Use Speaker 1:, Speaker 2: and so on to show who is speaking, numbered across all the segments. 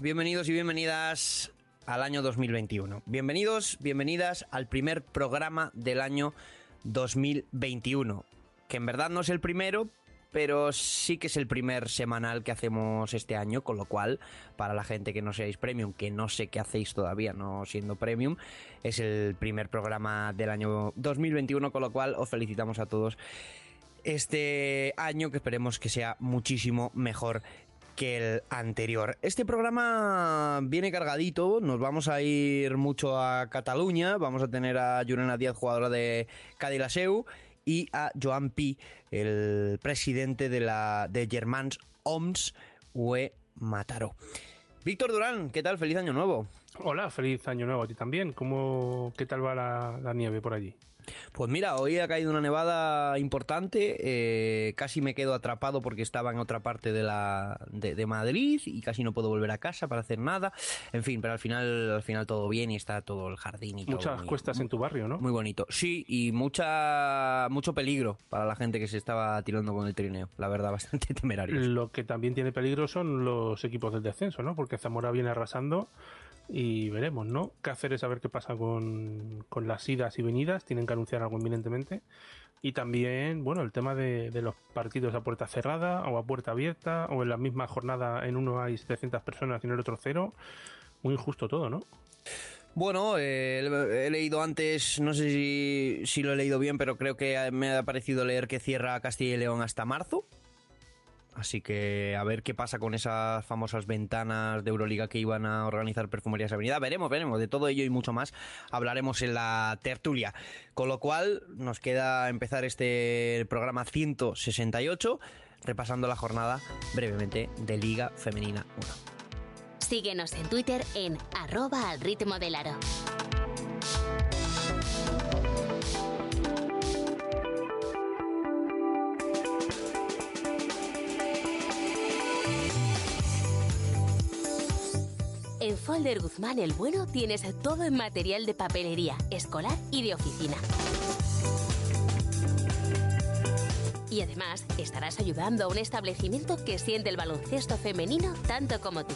Speaker 1: Bienvenidos y bienvenidas al año 2021. Bienvenidos, bienvenidas al primer programa del año 2021, que en verdad no es el primero, pero sí que es el primer semanal que hacemos este año, con lo cual, para la gente que no seáis premium, que no sé qué hacéis todavía no siendo premium, es el primer programa del año 2021, con lo cual os felicitamos a todos este año que esperemos que sea muchísimo mejor que el anterior. Este programa viene cargadito, nos vamos a ir mucho a Cataluña, vamos a tener a Yurena Díaz, jugadora de Cadilaseu, y a Joan Pi, el presidente de la de Germans OMS UE Mataró. Víctor Durán, ¿qué tal? Feliz año nuevo.
Speaker 2: Hola, feliz año nuevo a ti también. ¿Cómo, ¿Qué tal va la nieve por allí?
Speaker 1: Pues mira, hoy ha caído una nevada importante, eh, casi me quedo atrapado porque estaba en otra parte de, la, de, de, Madrid y casi no puedo volver a casa para hacer nada. En fin, pero al final, al final todo bien y está todo el jardín y
Speaker 2: Muchas
Speaker 1: todo. muy-
Speaker 2: cuestas en tu barrio, ¿no?
Speaker 1: Muy bonito. Sí, y mucha mucho peligro para la gente que se estaba tirando con el trineo. La verdad, bastante temerarios.
Speaker 2: Lo que también tiene peligro son los equipos del descenso, ¿no? Porque Zamora viene arrasando y veremos, ¿no? Cáceres a ver qué pasa con, con las idas y venidas. Tienen que anunciar algo inminentemente. Y también, bueno, el tema de, de los partidos a puerta cerrada o a puerta abierta o en la misma jornada en uno hay 700 personas y en el otro cero. Muy injusto todo, ¿no?
Speaker 1: Bueno, eh, he leído antes, no sé si, si lo he leído bien, pero creo que me ha parecido leer que cierra Castilla y León hasta marzo. Así que a ver qué pasa con esas famosas ventanas de Euroliga que iban a organizar Perfumerías Avenida. Veremos, veremos. De todo ello y mucho más hablaremos en la tertulia. Con lo cual nos queda empezar este programa 168 repasando la jornada brevemente de Liga Femenina 1.
Speaker 3: Síguenos en Twitter en arroba al ritmo del aro. En Folder Guzmán el Bueno tienes todo en material de papelería, escolar y de oficina. Y además estarás ayudando a un establecimiento que siente el baloncesto femenino tanto como tú.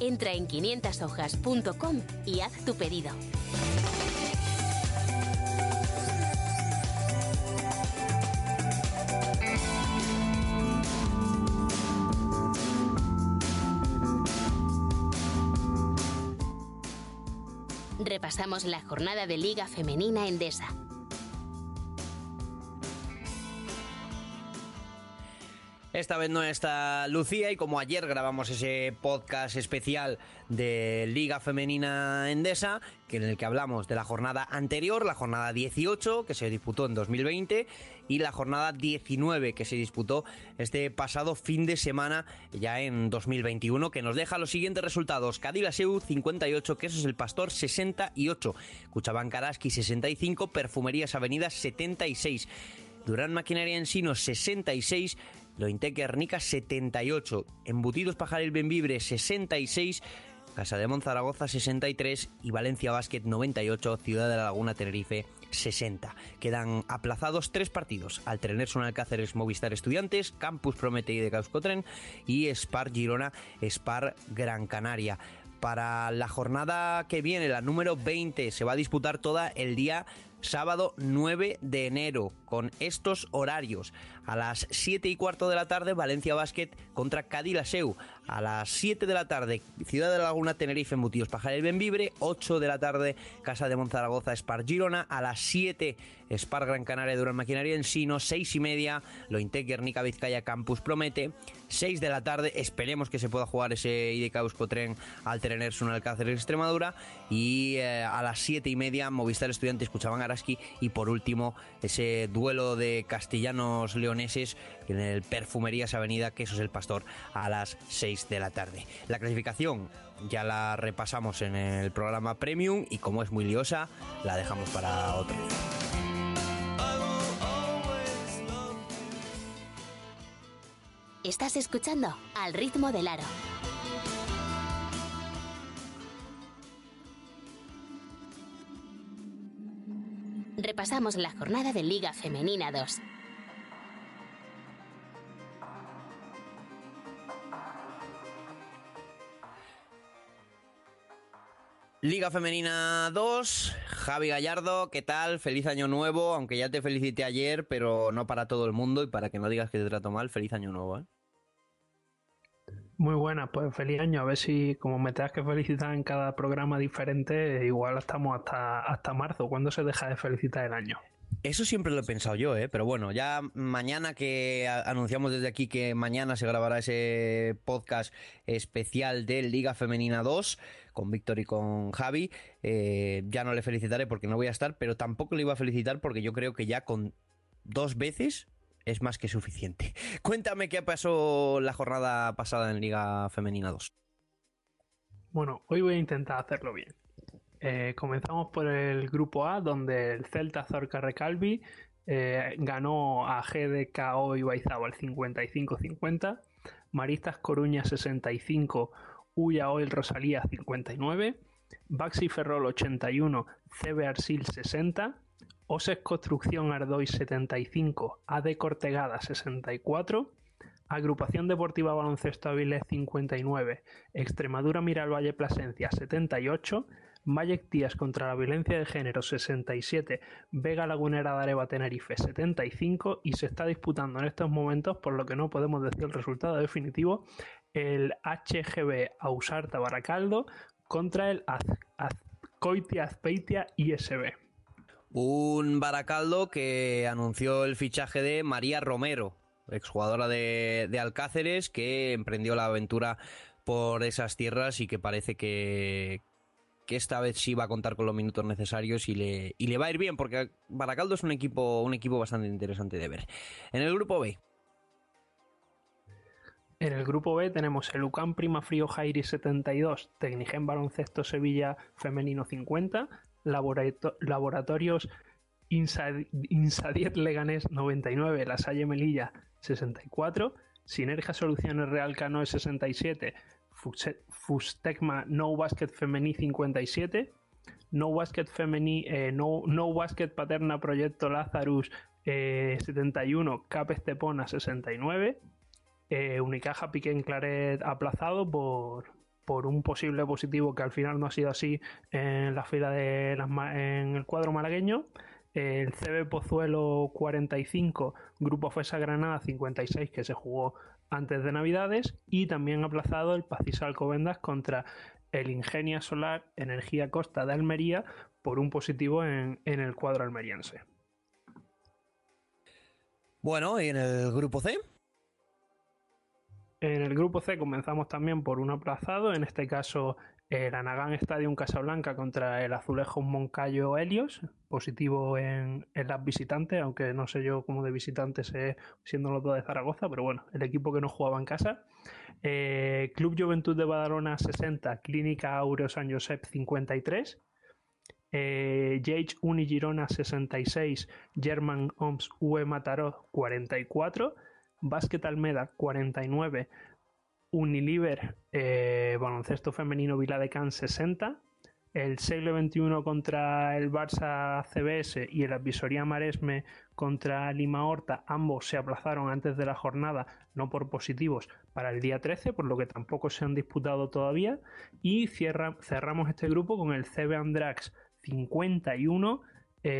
Speaker 3: Entra en 500hojas.com y haz tu pedido. Repasamos la jornada de Liga Femenina Endesa.
Speaker 1: Esta vez no está Lucía y como ayer grabamos ese podcast especial de Liga Femenina Endesa, que en el que hablamos de la jornada anterior, la jornada 18 que se disputó en 2020 y la jornada 19 que se disputó este pasado fin de semana ya en 2021, que nos deja los siguientes resultados: Cadilaseu 58, Quesos el Pastor 68, Cuchabán Karaski 65, Perfumerías Avenidas 76. Durán Maquinaria Ensino 66, Lointec Guernica 78, Embutidos Pajaril Benvibre 66, Casa de Monzaragoza 63 y Valencia Basket 98, Ciudad de la Laguna Tenerife 60. Quedan aplazados tres partidos, Altrenerson Alcáceres Movistar Estudiantes, Campus Prometei de Causcotren y Spar Girona Spar Gran Canaria. Para la jornada que viene, la número 20, se va a disputar toda el día sábado 9 de enero, con estos horarios. A las 7 y cuarto de la tarde, Valencia Basket contra Cádiz Laseu. A las 7 de la tarde, Ciudad de la Laguna, Tenerife, Mutillos, Pajar y Benvibre. 8 de la tarde, Casa de Monzaragoza, Spar Girona. A las 7, Spar Gran Canaria, Durán Maquinaria Ensino. 6 y media, Lointec, Guernica, Vizcaya, Campus Promete. 6 de la tarde, esperemos que se pueda jugar ese IDK Euskotren al tener un Alcácer en Extremadura. Y eh, a las 7 y media, Movistar Estudiantes, escuchaban Araski. Y por último, ese duelo de castellanos en el Perfumerías Avenida Quesos el Pastor a las 6 de la tarde. La clasificación ya la repasamos en el programa Premium y como es muy liosa, la dejamos para otro día.
Speaker 3: Estás escuchando Al ritmo del aro. Repasamos la jornada de Liga Femenina 2.
Speaker 1: Liga Femenina 2, Javi Gallardo, ¿qué tal? Feliz año nuevo, aunque ya te felicité ayer, pero no para todo el mundo y para que no digas que te trato mal, feliz año nuevo, ¿eh?
Speaker 4: Muy buena, pues feliz año. A ver si, como me tengas que felicitar en cada programa diferente, igual estamos hasta, hasta marzo. ¿Cuándo se deja de felicitar el año?
Speaker 1: Eso siempre lo he pensado yo, ¿eh? pero bueno, ya mañana que anunciamos desde aquí que mañana se grabará ese podcast especial de Liga Femenina 2 con Víctor y con Javi, eh, ya no le felicitaré porque no voy a estar, pero tampoco le iba a felicitar porque yo creo que ya con dos veces es más que suficiente. Cuéntame qué pasó la jornada pasada en Liga Femenina 2.
Speaker 4: Bueno, hoy voy a intentar hacerlo bien. Eh, comenzamos por el grupo A, donde el Celta Zorca Recalvi eh, ganó a GDKO y Baizábal 55-50, Maristas Coruña 65, Uya Oil Rosalía 59, Baxi Ferrol 81, CB Arsil 60, Oses Construcción Ardoy 75, AD Cortegada 64, Agrupación Deportiva Baloncesto Avilés 59, Extremadura Valle Plasencia 78, Mayek Díaz contra la violencia de género 67, Vega Lagunera de Areva Tenerife 75 y se está disputando en estos momentos, por lo que no podemos decir el resultado definitivo, el HGB Ausarta Baracaldo contra el Azcoitia Azpeitia ISB.
Speaker 1: Un Baracaldo que anunció el fichaje de María Romero, exjugadora de, de Alcáceres, que emprendió la aventura por esas tierras y que parece que, que esta vez sí va a contar con los minutos necesarios y le, y le va a ir bien, porque Baracaldo es un equipo, un equipo bastante interesante de ver. En el grupo B.
Speaker 4: En el grupo B tenemos el UCAM Prima Frío Jairi 72, Tecnigen Baloncesto Sevilla Femenino 50, Laboratorios Insadiet Leganés 99, La Salle Melilla 64, Sinergia Soluciones Real Canoe 67, Fustecma No Basket Femení 57, No Basket Femení, eh, no, no Basket Paterna Proyecto Lazarus 71, eh, Cap Estepona 69, eh, Unicaja Piquen Claret aplazado por, por un posible positivo que al final no ha sido así en la fila de en el cuadro malagueño. El CB Pozuelo 45, Grupo FESA Granada 56, que se jugó antes de Navidades y también aplazado el Pacis Alcobendas contra el Ingenia Solar Energía Costa de Almería por un positivo en, en el cuadro almeriense.
Speaker 1: Bueno, ¿y en el grupo C?
Speaker 4: En el grupo C comenzamos también por un aplazado, en este caso el Anagán Stadium Casablanca contra el Azulejo Moncayo Helios, positivo en, las visitantes, aunque no sé yo cómo de visitantes es siendo los dos de Zaragoza, pero bueno, el equipo que no jugaba en casa. Eh, Club Juventud de Badalona 60, Clínica Aureo San Josep 53. Eh, Jage Uni Girona 66, German Oms UE Mataró 44, Básquet Almeda 49, Unilever eh, Baloncesto Femenino Vila de Can 60, el siglo XXI contra el Barça CBS y el Advisoría Maresme contra Lima Horta, ambos se aplazaron antes de la jornada, no por positivos, para el día 13, por lo que tampoco se han disputado todavía. Y cerramos este grupo con el CB Andrax 51,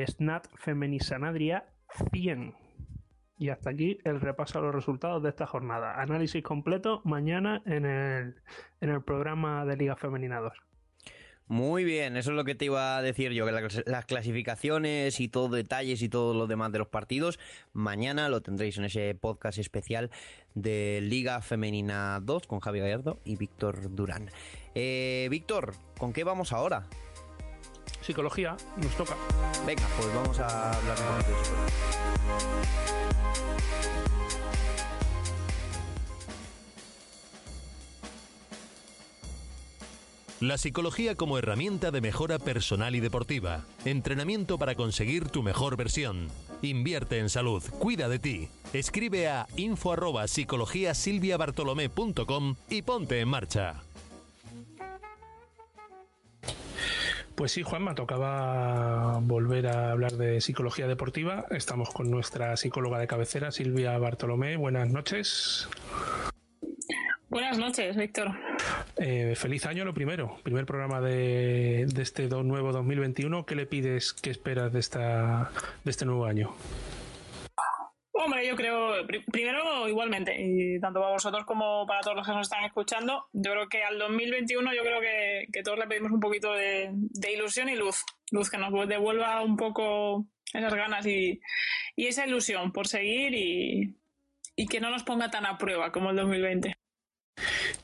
Speaker 4: Snat Femenisanadria 100. Y hasta aquí el repaso a los resultados de esta jornada. Análisis completo mañana en el, en el programa de Liga Femenina 2.
Speaker 1: Muy bien, eso es lo que te iba a decir yo, que las clasificaciones y todo detalles y todo lo demás de los partidos, mañana lo tendréis en ese podcast especial de Liga Femenina 2 con Javi Gallardo y Víctor Durán. Eh, Víctor, ¿con qué vamos ahora?
Speaker 2: Psicología, nos toca.
Speaker 1: Venga, pues vamos a hablar de psicología.
Speaker 5: La psicología como herramienta de mejora personal y deportiva. Entrenamiento para conseguir tu mejor versión. Invierte en salud, cuida de ti. Escribe a info arroba y ponte en marcha.
Speaker 2: Pues sí, Juanma, tocaba volver a hablar de psicología deportiva. Estamos con nuestra psicóloga de cabecera, Silvia Bartolomé. Buenas noches.
Speaker 6: Buenas noches, Víctor.
Speaker 2: Eh, feliz año, lo primero. Primer programa de, este nuevo 2021. ¿Qué le pides, qué esperas de, esta, de este nuevo año?
Speaker 6: Hombre, yo creo, primero igualmente, y tanto para vosotros como para todos los que nos están escuchando, yo creo que al 2021 yo creo que, todos le pedimos un poquito de, ilusión y luz, luz que nos devuelva un poco esas ganas y, esa ilusión por seguir y, que no nos ponga tan a prueba como el 2020.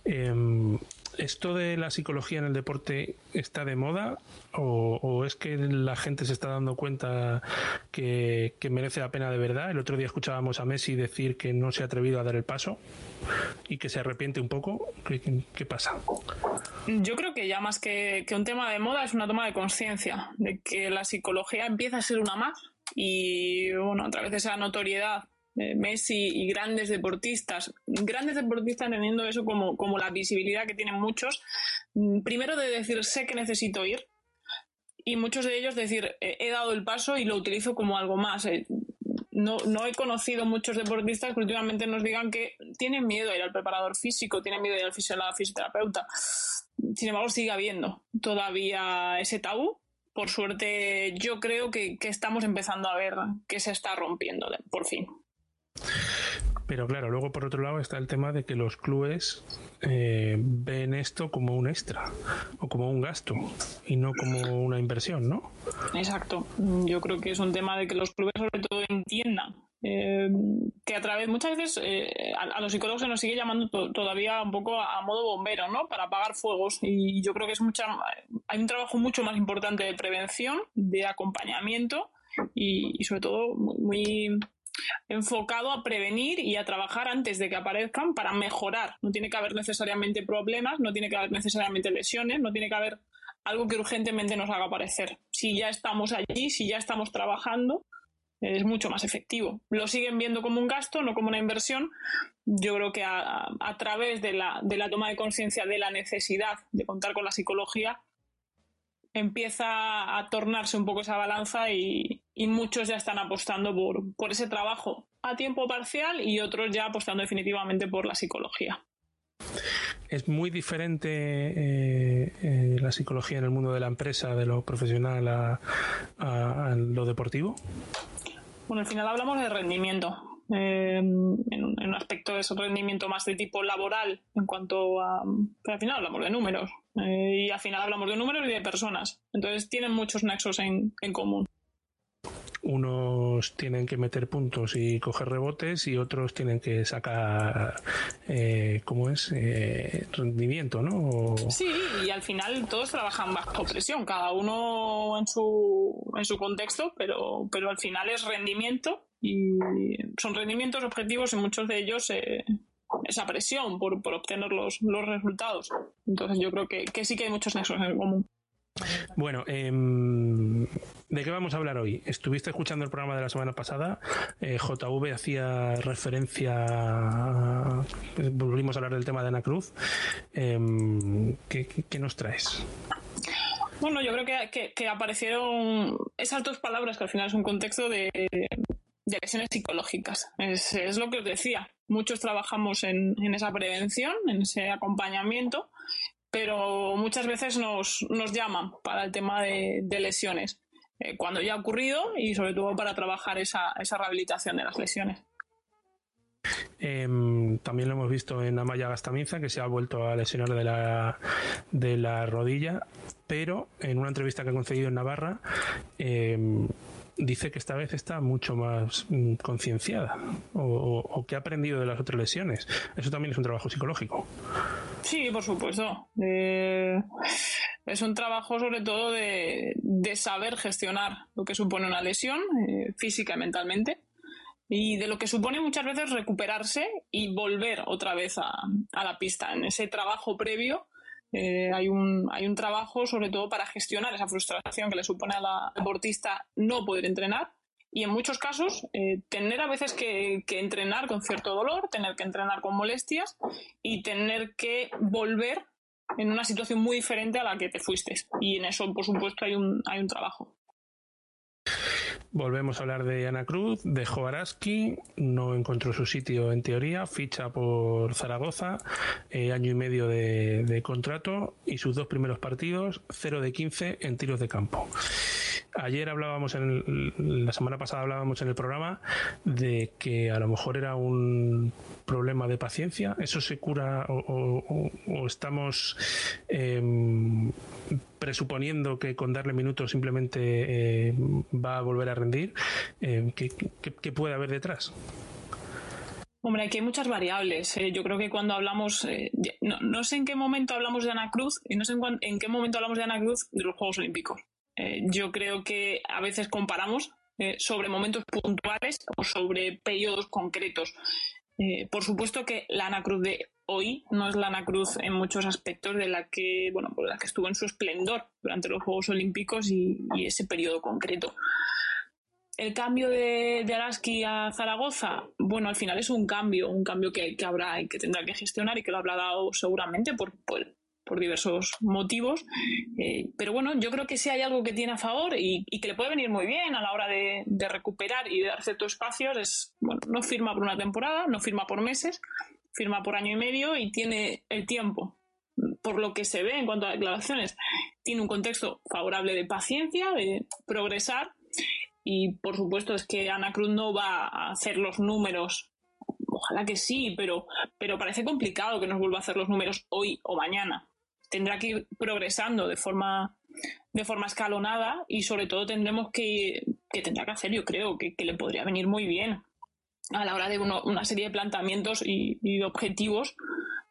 Speaker 2: Em, ¿Esto de la psicología en el deporte está de moda o, es que la gente se está dando cuenta que, merece la pena de verdad? El otro día escuchábamos a Messi decir que no se ha atrevido a dar el paso y que se arrepiente un poco. ¿Qué, pasa?
Speaker 6: Yo creo que ya más que, que un tema de moda es una toma de conciencia de que la psicología empieza a ser una más y bueno, a través de esa notoriedad Messi y grandes deportistas, grandes deportistas teniendo eso como, como la visibilidad que tienen muchos, mm, primero de decir sé que necesito ir y muchos de ellos decir he dado el paso y lo utilizo como algo más. Eh, no, no, he conocido muchos deportistas que últimamente nos digan que tienen miedo a ir al preparador físico, tienen miedo a ir al fisioterapeuta. Sin embargo, sigue habiendo todavía ese tabú. Por suerte, yo creo que, que estamos empezando a ver que se está rompiendo por fin.
Speaker 2: Pero claro, luego por otro lado está el tema de que los clubes eh, ven esto como un extra o como un gasto y no como una inversión, ¿no?
Speaker 6: Exacto. Yo creo que es un tema de que los clubes sobre todo entiendan eh, que a través, muchas veces eh, a, los psicólogos se nos sigue llamando todavía un poco a, modo bombero, ¿no? Para apagar fuegos. Y yo creo que es mucha, hay un trabajo mucho más importante de prevención, de acompañamiento y, sobre todo muy enfocado a prevenir y a trabajar antes de que aparezcan para mejorar. No tiene que haber necesariamente problemas, no tiene que haber necesariamente lesiones, no tiene que haber algo que urgentemente nos haga aparecer. Si ya estamos allí, si ya estamos trabajando, es mucho más efectivo. Lo siguen viendo como un gasto, no como una inversión. Yo creo que a, través de la, de la toma de conciencia de la necesidad de contar con la psicología, empieza a tornarse un poco esa balanza y, muchos ya están apostando por, ese trabajo a tiempo parcial y otros ya apostando definitivamente por la psicología.
Speaker 2: ¿Es muy diferente eh, eh, la psicología en el mundo de la empresa, de lo profesional a lo deportivo?
Speaker 6: Bueno, al final hablamos de rendimiento. Eh, en, un aspecto de ese rendimiento más de tipo laboral en cuanto a... Pero al final hablamos de números eh, y al final hablamos de números y de personas. Entonces tienen muchos nexos en, en común
Speaker 2: unos tienen que meter puntos y coger rebotes y otros tienen que sacar, eh, ¿cómo es? Eh, rendimiento, ¿no?
Speaker 6: Sí, y al final todos trabajan bajo presión, cada uno en su, en su contexto, pero, pero al final es rendimiento y son rendimientos objetivos y muchos de ellos eh, esa presión por, por obtener los, los, resultados. Entonces yo creo que, que sí que hay muchos nexos en común.
Speaker 2: Bueno, em, ¿de qué vamos a hablar hoy? Estuviste escuchando el programa de la semana pasada. Eh, JV hacía referencia. volvimos a hablar del tema de Ana Cruz. Em, ¿qué, nos traes?
Speaker 6: Bueno, yo creo que, aparecieron esas dos palabras que al final es un contexto de, lesiones psicológicas. Es, lo que os decía. Muchos trabajamos en, esa prevención, en ese acompañamiento, pero muchas veces nos, llaman para el tema de, lesiones. eh, cuando ya ha ocurrido y sobre todo para trabajar esa, esa rehabilitación de las lesiones.
Speaker 2: Em, también lo hemos visto en Amaya Gastamiza, que se ha vuelto a lesionar de la, de la rodilla, pero en una entrevista que ha concedido en Navarra, em, dice que esta vez está mucho más mm, concienciada o, que ha aprendido de las otras lesiones. Eso también es un trabajo psicológico.
Speaker 6: Sí, por supuesto. Eh, es un trabajo sobre todo de, saber gestionar lo que supone una lesión eh, física y mentalmente y de lo que supone muchas veces recuperarse y volver otra vez a, a la pista. En ese trabajo previo eh, hay, un, hay un trabajo sobre todo para gestionar esa frustración que le supone a la deportista no poder entrenar y en muchos casos eh, tener a veces que, entrenar con cierto dolor, tener que entrenar con molestias y tener que volver en una situación muy diferente a la que te fuiste. Y en eso, por supuesto, hay un, hay un trabajo.
Speaker 2: Volvemos a hablar de Ana Cruz, de Jovaraski, no encontró su sitio en teoría, ficha por Zaragoza, eh, año y medio de, contrato y sus dos primeros partidos, 0 de 15 en tiros de campo. Ayer hablábamos, en la semana pasada hablábamos en el programa de que a lo mejor era un problema de paciencia. ¿Eso se cura o, estamos em, presuponiendo que con darle minutos simplemente eh, va a volver a rendir? Eh, ¿qué, puede haber detrás?
Speaker 6: Hombre, aquí hay muchas variables. Eh. Yo creo que cuando hablamos, no, sé en qué momento hablamos de Ana Cruz y no sé en, qué momento hablamos de Ana Cruz de los Juegos Olímpicos. Yo creo que a veces comparamos sobre momentos puntuales o sobre periodos concretos. Eh, por supuesto que la Ana Cruz de hoy no es la Ana Cruz en muchos aspectos de la que, bueno, pues la que estuvo en su esplendor durante los Juegos Olímpicos y, ese periodo concreto. El cambio de, de, Araski a Zaragoza, bueno, al final es un cambio, un cambio que, habrá y que tendrá que gestionar y que lo habrá dado seguramente por, por diversos motivos. Eh, pero bueno, yo creo que sí hay algo que tiene a favor y, que le puede venir muy bien a la hora de, recuperar y de dar ciertos espacios. Es, bueno, no firma por una temporada, no firma por meses, firma por año y medio y tiene el tiempo. Por lo que se ve en cuanto a declaraciones, tiene un contexto favorable de paciencia, de progresar y por supuesto es que Ana Cruz no va a hacer los números ojalá que sí, pero, pero parece complicado que nos vuelva a hacer los números hoy o mañana tendrá que ir progresando de forma, de forma escalonada y sobre todo tendremos que, que tendrá que hacer, yo creo, que, le podría venir muy bien a la hora de una serie de planteamientos y, objetivos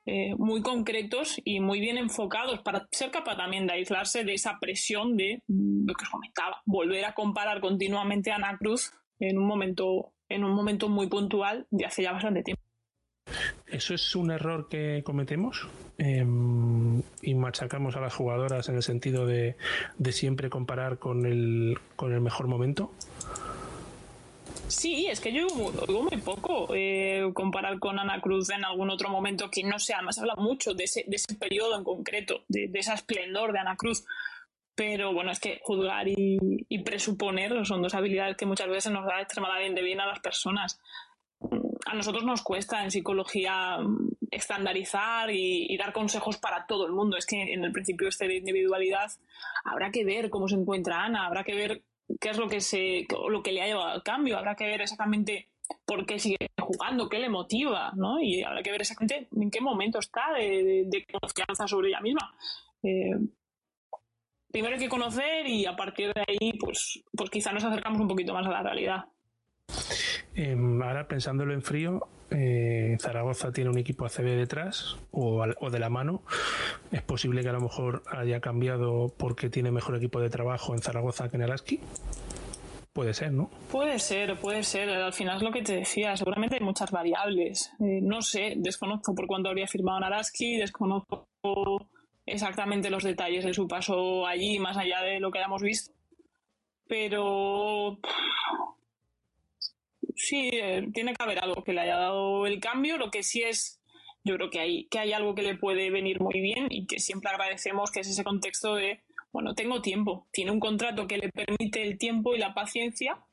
Speaker 6: eh, muy concretos y muy bien enfocados para ser capaz también de aislarse de esa presión de lo que os comentaba, volver a comparar continuamente a Ana Cruz en un momento, en un momento muy puntual de hace ya bastante tiempo.
Speaker 2: ¿Eso es un error que cometemos? Em, y machacamos a las jugadoras en el sentido de, siempre comparar con el, con el mejor momento.
Speaker 6: Sí, es que yo digo muy, poco eh, comparar con Ana Cruz en algún otro momento que no sea, además habla mucho de ese, de ese periodo en concreto, de, de ese esplendor de Ana Cruz. Pero bueno, es que juzgar y, y, presuponer son dos habilidades que muchas veces nos da extremadamente bien a las personas a nosotros nos cuesta en psicología mm, estandarizar y, dar consejos para todo el mundo. Es que en el principio este de individualidad habrá que ver cómo se encuentra Ana, habrá que ver qué es lo que se lo que le ha llevado al cambio, habrá que ver exactamente por qué sigue jugando, qué le motiva, ¿no? Y habrá que ver exactamente en qué momento está de, confianza sobre ella misma. Eh, primero hay que conocer y a partir de ahí, pues, pues quizá nos acercamos un poquito más a la realidad.
Speaker 2: Em, ahora pensándolo en frío, eh, Zaragoza tiene un equipo ACB detrás o, de la mano. Es posible que a lo mejor haya cambiado porque tiene mejor equipo de trabajo en Zaragoza que en Araski. Puede ser, ¿no?
Speaker 6: Puede ser, puede ser. Al final es lo que te decía. Seguramente hay muchas variables. Eh, no sé, desconozco por cuánto habría firmado en Araski, desconozco exactamente los detalles de su paso allí, más allá de lo que hayamos visto. Pero sí, eh, tiene que haber algo que le haya dado el cambio. Lo que sí es, yo creo que hay, que hay algo que le puede venir muy bien y que siempre agradecemos, que es ese contexto de, bueno, tengo tiempo. Tiene un contrato que le permite el tiempo y la paciencia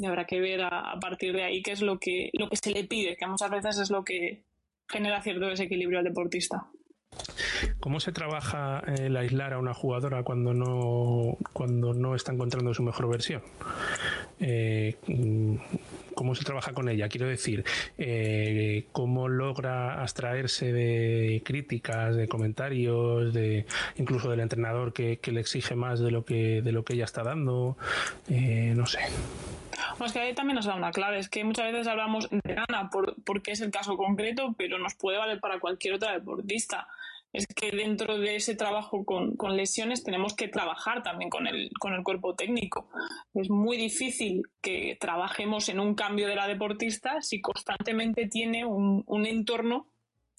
Speaker 6: y habrá que ver a, partir de ahí qué es lo que, lo que se le pide, que muchas veces es lo que genera cierto desequilibrio al deportista.
Speaker 2: ¿Cómo se trabaja el aislar a una jugadora cuando no, cuando no está encontrando su mejor versión? Eh, ¿Cómo se trabaja con ella? Quiero decir, eh, ¿cómo logra abstraerse de críticas, de comentarios, de incluso del entrenador que, le exige más de lo que, de lo que ella está dando? Eh, no sé.
Speaker 6: Pues que ahí también nos da una clave, es que muchas veces hablamos de Ana porque es el caso concreto, pero nos puede valer para cualquier otra deportista es que dentro de ese trabajo con, lesiones tenemos que trabajar también con el, con el cuerpo técnico. Es muy difícil que trabajemos en un cambio de la deportista si constantemente tiene un, entorno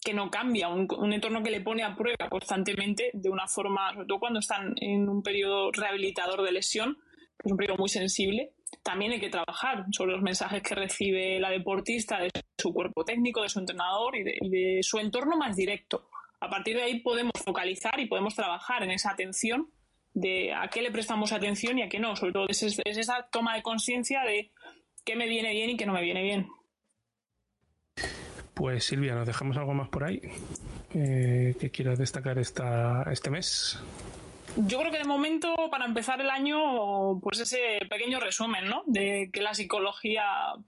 Speaker 6: que no cambia, un, entorno que le pone a prueba constantemente de una forma, sobre todo cuando están en un periodo rehabilitador de lesión, que es un periodo muy sensible, también hay que trabajar sobre los mensajes que recibe la deportista de su cuerpo técnico, de su entrenador y de su entorno más directo a partir de ahí podemos focalizar y podemos trabajar en esa atención de a qué le prestamos atención y a qué no. Sobre todo es, esa toma de conciencia de qué me viene bien y qué no me viene bien.
Speaker 2: Pues Silvia, ¿nos dejamos algo más por ahí eh, que quieras destacar esta, este mes?
Speaker 6: Yo creo que de momento, para empezar el año, pues ese pequeño resumen, ¿no? De que la psicología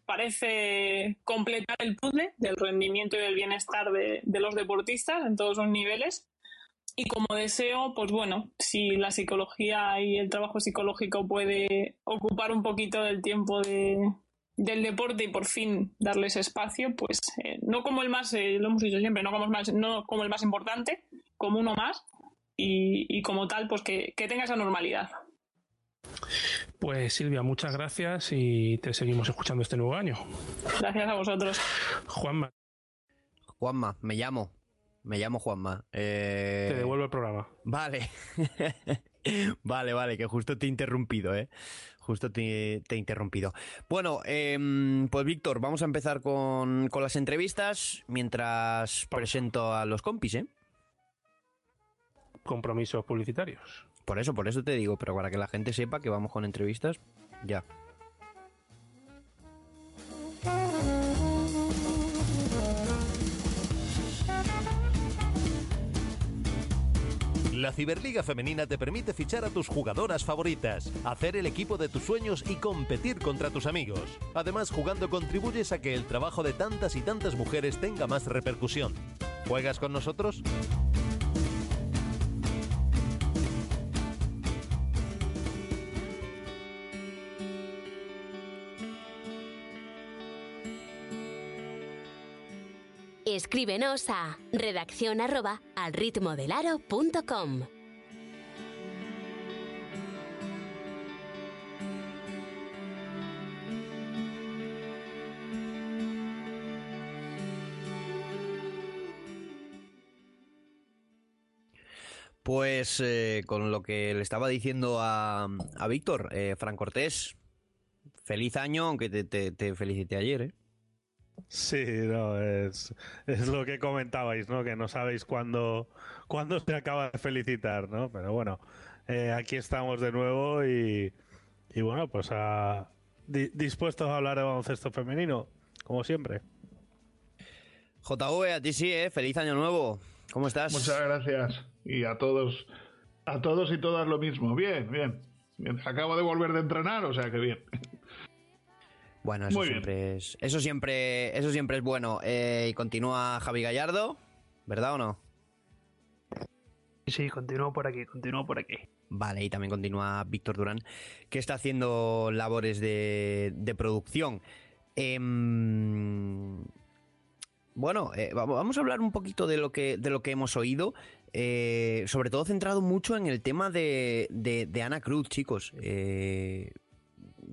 Speaker 6: parece completar el puzzle del rendimiento y del bienestar de, los deportistas en todos los niveles. Y como deseo, pues bueno, si la psicología y el trabajo psicológico puede ocupar un poquito del tiempo de, del deporte y por fin darles espacio, pues eh, no como el más, eh, lo hemos dicho siempre, no como, el más, no como el más importante, como uno más, y, como tal, pues que, tenga esa normalidad.
Speaker 2: Pues Silvia, muchas gracias y te seguimos escuchando este nuevo año.
Speaker 6: Gracias a vosotros.
Speaker 2: Juanma.
Speaker 1: Juanma, me llamo. Me llamo Juanma.
Speaker 2: Eh, te devuelvo el programa.
Speaker 1: Vale. vale, vale, que justo te he interrumpido, ¿eh? Justo te, he interrumpido. Bueno, em, pues Víctor, vamos a empezar con, con las entrevistas mientras presento a los compis, ¿eh?
Speaker 2: Compromisos publicitarios.
Speaker 1: Por eso, por eso te digo, pero para que la gente sepa que vamos con entrevistas, ya.
Speaker 5: La Ciberliga Femenina te permite fichar a tus jugadoras favoritas, hacer el equipo de tus sueños y competir contra tus amigos. Además, jugando contribuyes a que el trabajo de tantas y tantas mujeres tenga más repercusión. ¿Juegas con nosotros?
Speaker 3: Escríbenos a redacción arroba al ritmo del
Speaker 1: Pues eh, con lo que le estaba diciendo a, a Víctor, eh, Fran Cortés, feliz año, aunque te, te, te felicité ayer, ¿eh?
Speaker 7: Sí, no, es, es, lo que comentabais, ¿no? Que no sabéis cuándo, cuándo se acaba de felicitar, ¿no? Pero bueno, eh, aquí estamos de nuevo y, y bueno, pues a, dispuestos a hablar de baloncesto femenino, como siempre.
Speaker 1: JV, a ti sí, ¿eh? Feliz año nuevo. ¿Cómo estás?
Speaker 8: Muchas gracias. Y a todos, a todos y todas lo mismo. Bien, bien. bien. Acabo de volver de entrenar, o sea que bien.
Speaker 1: Bueno, eso siempre es. Eso siempre, eso siempre es bueno. Eh, y continúa Javi Gallardo, ¿verdad o no?
Speaker 4: Sí, continúo por aquí, continúo por aquí.
Speaker 1: Vale, y también continúa Víctor Durán, que está haciendo labores de, producción. Em, bueno, eh, vamos a hablar un poquito de lo que, de lo que hemos oído. Eh, sobre todo centrado mucho en el tema de, de Ana Cruz, chicos. Eh,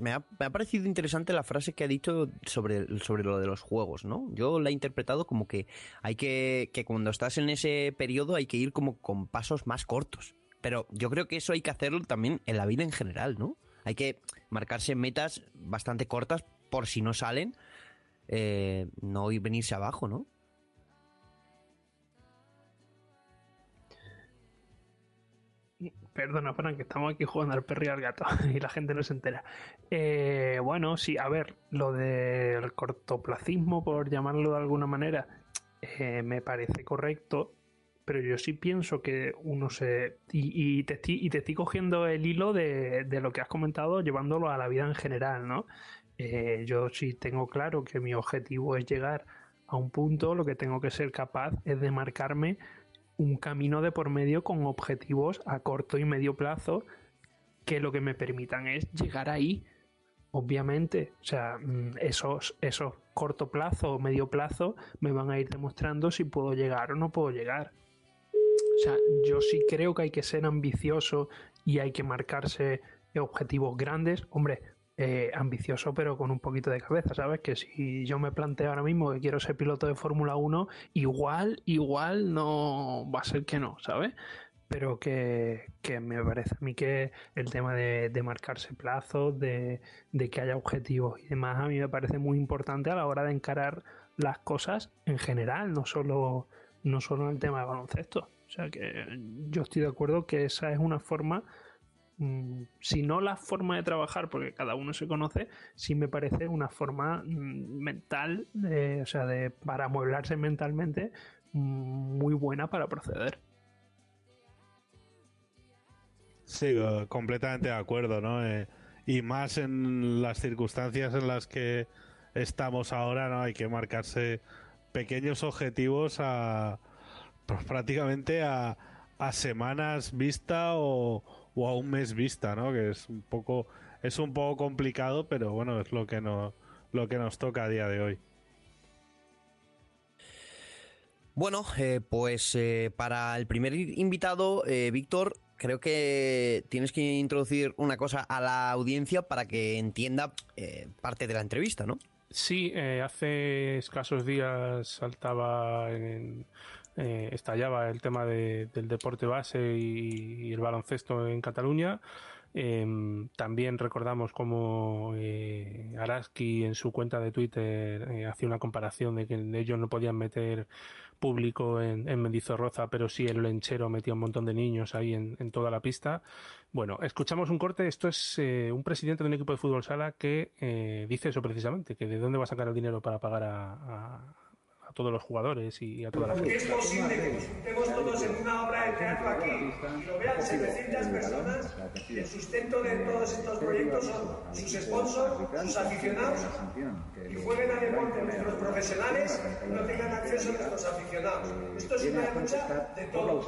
Speaker 1: me ha, parecido interesante la frase que ha dicho sobre, sobre lo de los juegos, ¿no? Yo la he interpretado como que hay que, que cuando estás en ese periodo hay que ir como con pasos más cortos. Pero yo creo que eso hay que hacerlo también en la vida en general, ¿no? Hay que marcarse metas bastante cortas por si no salen, eh, no venirse abajo, ¿no?
Speaker 4: Perdona, Fran, que estamos aquí jugando al perro y al gato y la gente no se entera. Eh, bueno, sí, a ver, lo del cortoplacismo, por llamarlo de alguna manera, eh, me parece correcto, pero yo sí pienso que uno se... Y, te, estoy, cogiendo el hilo de, lo que has comentado, llevándolo a la vida en general, ¿no? Eh, yo sí tengo claro que mi objetivo es llegar a un punto, lo que tengo que ser capaz es de marcarme un camino de por medio con objetivos a corto y medio plazo que lo que me permitan es llegar ahí obviamente, o sea, mm, esos, esos corto plazo o medio plazo me van a ir demostrando si puedo llegar o no puedo llegar. O sea, yo sí creo que hay que ser ambicioso y hay que marcarse objetivos grandes. Hombre, eh, ambicioso pero con un poquito de cabeza, ¿sabes? Que si yo me planteo ahora mismo que quiero ser piloto de Fórmula 1, igual, igual no va a ser que no, ¿sabes? pero que, me parece a mí que el tema de, marcarse plazos, de, que haya objetivos y demás, a mí me parece muy importante a la hora de encarar las cosas en general, no solo, no solo en el tema de baloncesto. O sea que yo estoy de acuerdo que esa es una forma, si no la forma de trabajar, porque cada uno se conoce, sí me parece una forma mm, mental, o sea, de, para amueblarse mentalmente mm, muy buena para proceder.
Speaker 7: Sí, completamente de acuerdo, ¿no? Eh, y más en las circunstancias en las que estamos ahora, ¿no? Hay que marcarse pequeños objetivos a pues, prácticamente a, semanas vista o, a un mes vista, ¿no? Que es un poco es un poco complicado, pero bueno, es lo que nos lo que nos toca a día de hoy.
Speaker 1: Bueno, eh, pues eh, para el primer invitado, Víctor, creo que tienes que introducir una cosa a la audiencia para que entienda eh, parte de la entrevista, ¿no?
Speaker 2: Sí, eh, hace escasos días saltaba en, eh, estallaba el tema del deporte base y, el baloncesto en Cataluña. Em, también recordamos cómo Araski en su cuenta de Twitter hacía una comparación de que ellos no podían meter público en, en Mendizorroza, pero sí el lenchero metía un montón de niños ahí en, toda la pista. Bueno, escuchamos un corte. Esto es eh, un presidente de un equipo de fútbol sala que eh, dice eso precisamente, que de dónde va a sacar el dinero para pagar a todos los jugadores y a toda la gente.
Speaker 9: Es posible que nos juntemos todos en una obra de teatro aquí y lo vean 700 personas y el sustento de todos estos proyectos son sus sponsors, sus aficionados y jueguen a deporte nuestros profesionales y no tengan acceso a nuestros aficionados. Esto es una lucha de todos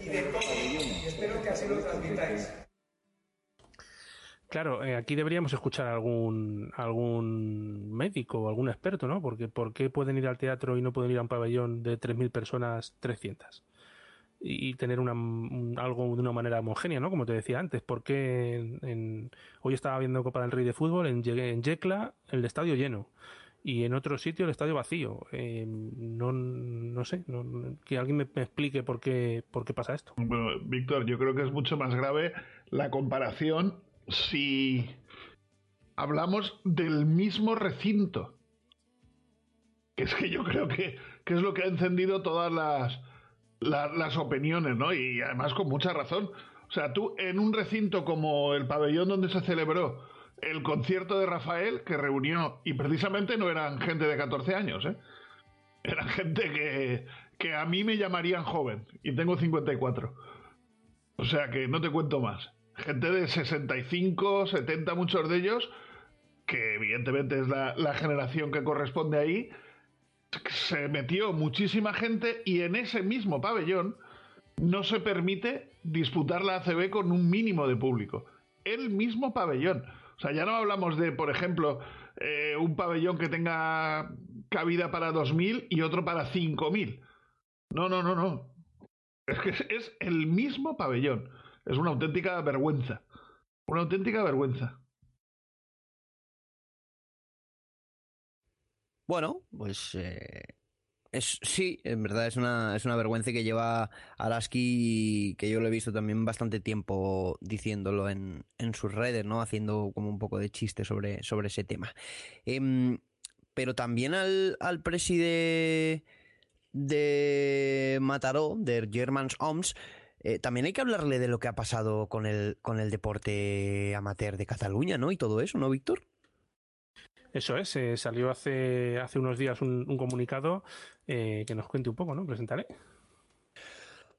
Speaker 9: y de todos y espero que así lo transmitáis.
Speaker 2: Claro, eh, aquí deberíamos escuchar algún algún médico o algún experto, ¿no? Porque ¿por qué pueden ir al teatro y no pueden ir a un pabellón de 3.000 personas 300? Y, tener una, algo de una manera homogénea, ¿no? Como te decía antes. ¿Por qué en, hoy estaba viendo Copa del Rey de Fútbol en, en Yecla el estadio lleno? y en otro sitio el estadio vacío. Eh, no, no sé, que alguien me, me, explique por qué, por qué pasa esto.
Speaker 8: Bueno, Víctor, yo creo que es mucho más grave la comparación si hablamos del mismo recinto. Es que yo creo que, es lo que ha encendido todas las, las, opiniones, ¿no? Y además con mucha razón. O sea, tú en un recinto como el pabellón donde se celebró el concierto de Rafael, que reunió, y precisamente no eran gente de 14 años, ¿eh? Eran gente que, que a mí me llamarían joven, y tengo 54. O sea que no te cuento más gente de 65, 70, muchos de ellos, que evidentemente es la, generación que corresponde ahí, se metió muchísima gente y en ese mismo pabellón no se permite disputar la ACB con un mínimo de público. El mismo pabellón. O sea, ya no hablamos de, por ejemplo, eh, un pabellón que tenga cabida para 2.000 y otro para 5.000. No, no, no, no. Es que es el mismo pabellón. Es una auténtica vergüenza. Una auténtica vergüenza.
Speaker 1: Bueno, pues eh, es sí, en verdad es una, es una vergüenza que lleva Araski, que yo lo he visto también bastante tiempo diciéndolo en, en sus redes, ¿no? Haciendo como un poco de chiste sobre, sobre ese tema. Em, pero también al, al presidente de Mataró, de Germans Oms, eh, también hay que hablarle de lo que ha pasado con el, con el deporte amateur de Cataluña, ¿no? Y todo eso, ¿no, Víctor?
Speaker 2: Eso es, eh, salió hace, hace unos días un, comunicado eh, que nos cuente un poco, ¿no? Presentaré.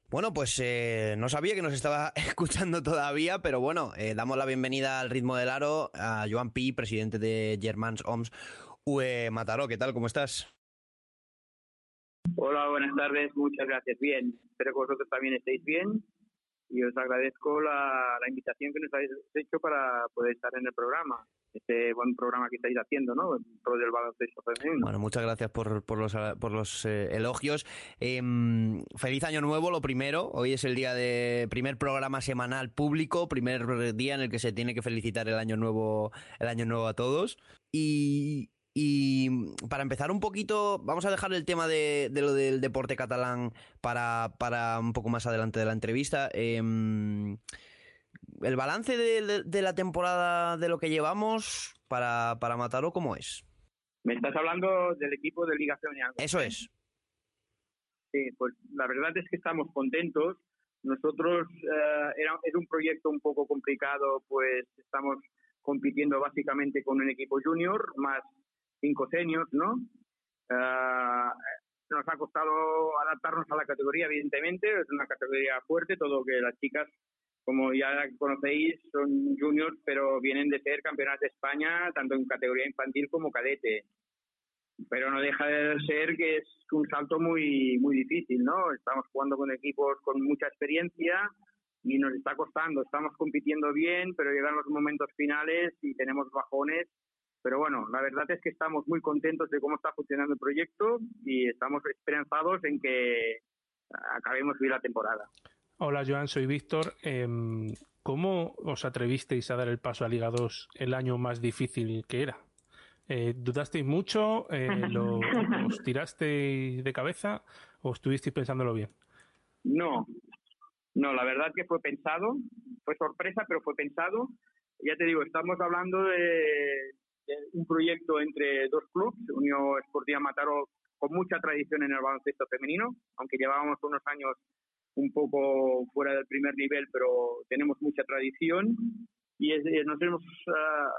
Speaker 1: Bueno, pues eh, no sabía que nos estaba escuchando todavía, pero bueno, damos la bienvenida al ritmo del aro a Joan Pi, presidente de Germans OMS UE Mataró. ¿Qué tal? ¿Cómo estás?
Speaker 10: Hola, buenas tardes. Muchas gracias. Bien. Espero que vosotros también estéis bien y os agradezco la, invitación que nos habéis hecho para poder estar en el programa este buen programa que estáis haciendo, ¿no? Pro del baloncesto femenino.
Speaker 1: Bueno, muchas gracias por, por los, por los eh, elogios. Em, feliz año nuevo, lo primero. Hoy es el día de primer programa semanal público, primer día en el que se tiene que felicitar el año nuevo, el año nuevo a todos. Y, y para empezar un poquito, vamos a dejar el tema de, lo del deporte catalán para, para, un poco más adelante de la entrevista. Em, el balance de, la temporada de lo que llevamos para, para Mataró, ¿cómo es?
Speaker 10: Me estás hablando del equipo de Liga Femenina.
Speaker 1: Eso es.
Speaker 10: Sí, pues la verdad es que estamos contentos. Nosotros eh, era, era un proyecto un poco complicado, pues estamos compitiendo básicamente con un equipo junior, más cinco seniors, ¿no? Ah, nos ha costado adaptarnos a la categoría, evidentemente, es una categoría fuerte, todo que las chicas, como ya conocéis, son juniors, pero vienen de ser campeonas de España, tanto en categoría infantil como cadete. Pero no deja de ser que es un salto muy, muy difícil, ¿no? Estamos jugando con equipos con mucha experiencia y nos está costando. Estamos compitiendo bien, pero llegan los momentos finales y tenemos bajones pero bueno, la verdad es que estamos muy contentos de cómo está funcionando el proyecto y estamos esperanzados en que acabemos bien la temporada.
Speaker 2: Hola Joan, soy Víctor. Em, ¿Cómo os atrevisteis a dar el paso a Liga 2 el año más difícil que era? Eh, ¿Dudasteis mucho? Eh, lo, ¿Os tirasteis de cabeza o estuvisteis pensándolo bien?
Speaker 10: No, no, la verdad que fue pensado, fue sorpresa, pero fue pensado. Ya te digo, estamos hablando de, un proyecto entre dos clubes, Unión Esportiva Mataró con mucha tradición en el baloncesto femenino, aunque llevábamos unos años un poco fuera del primer nivel, pero tenemos mucha tradición. Y nos hemos ah,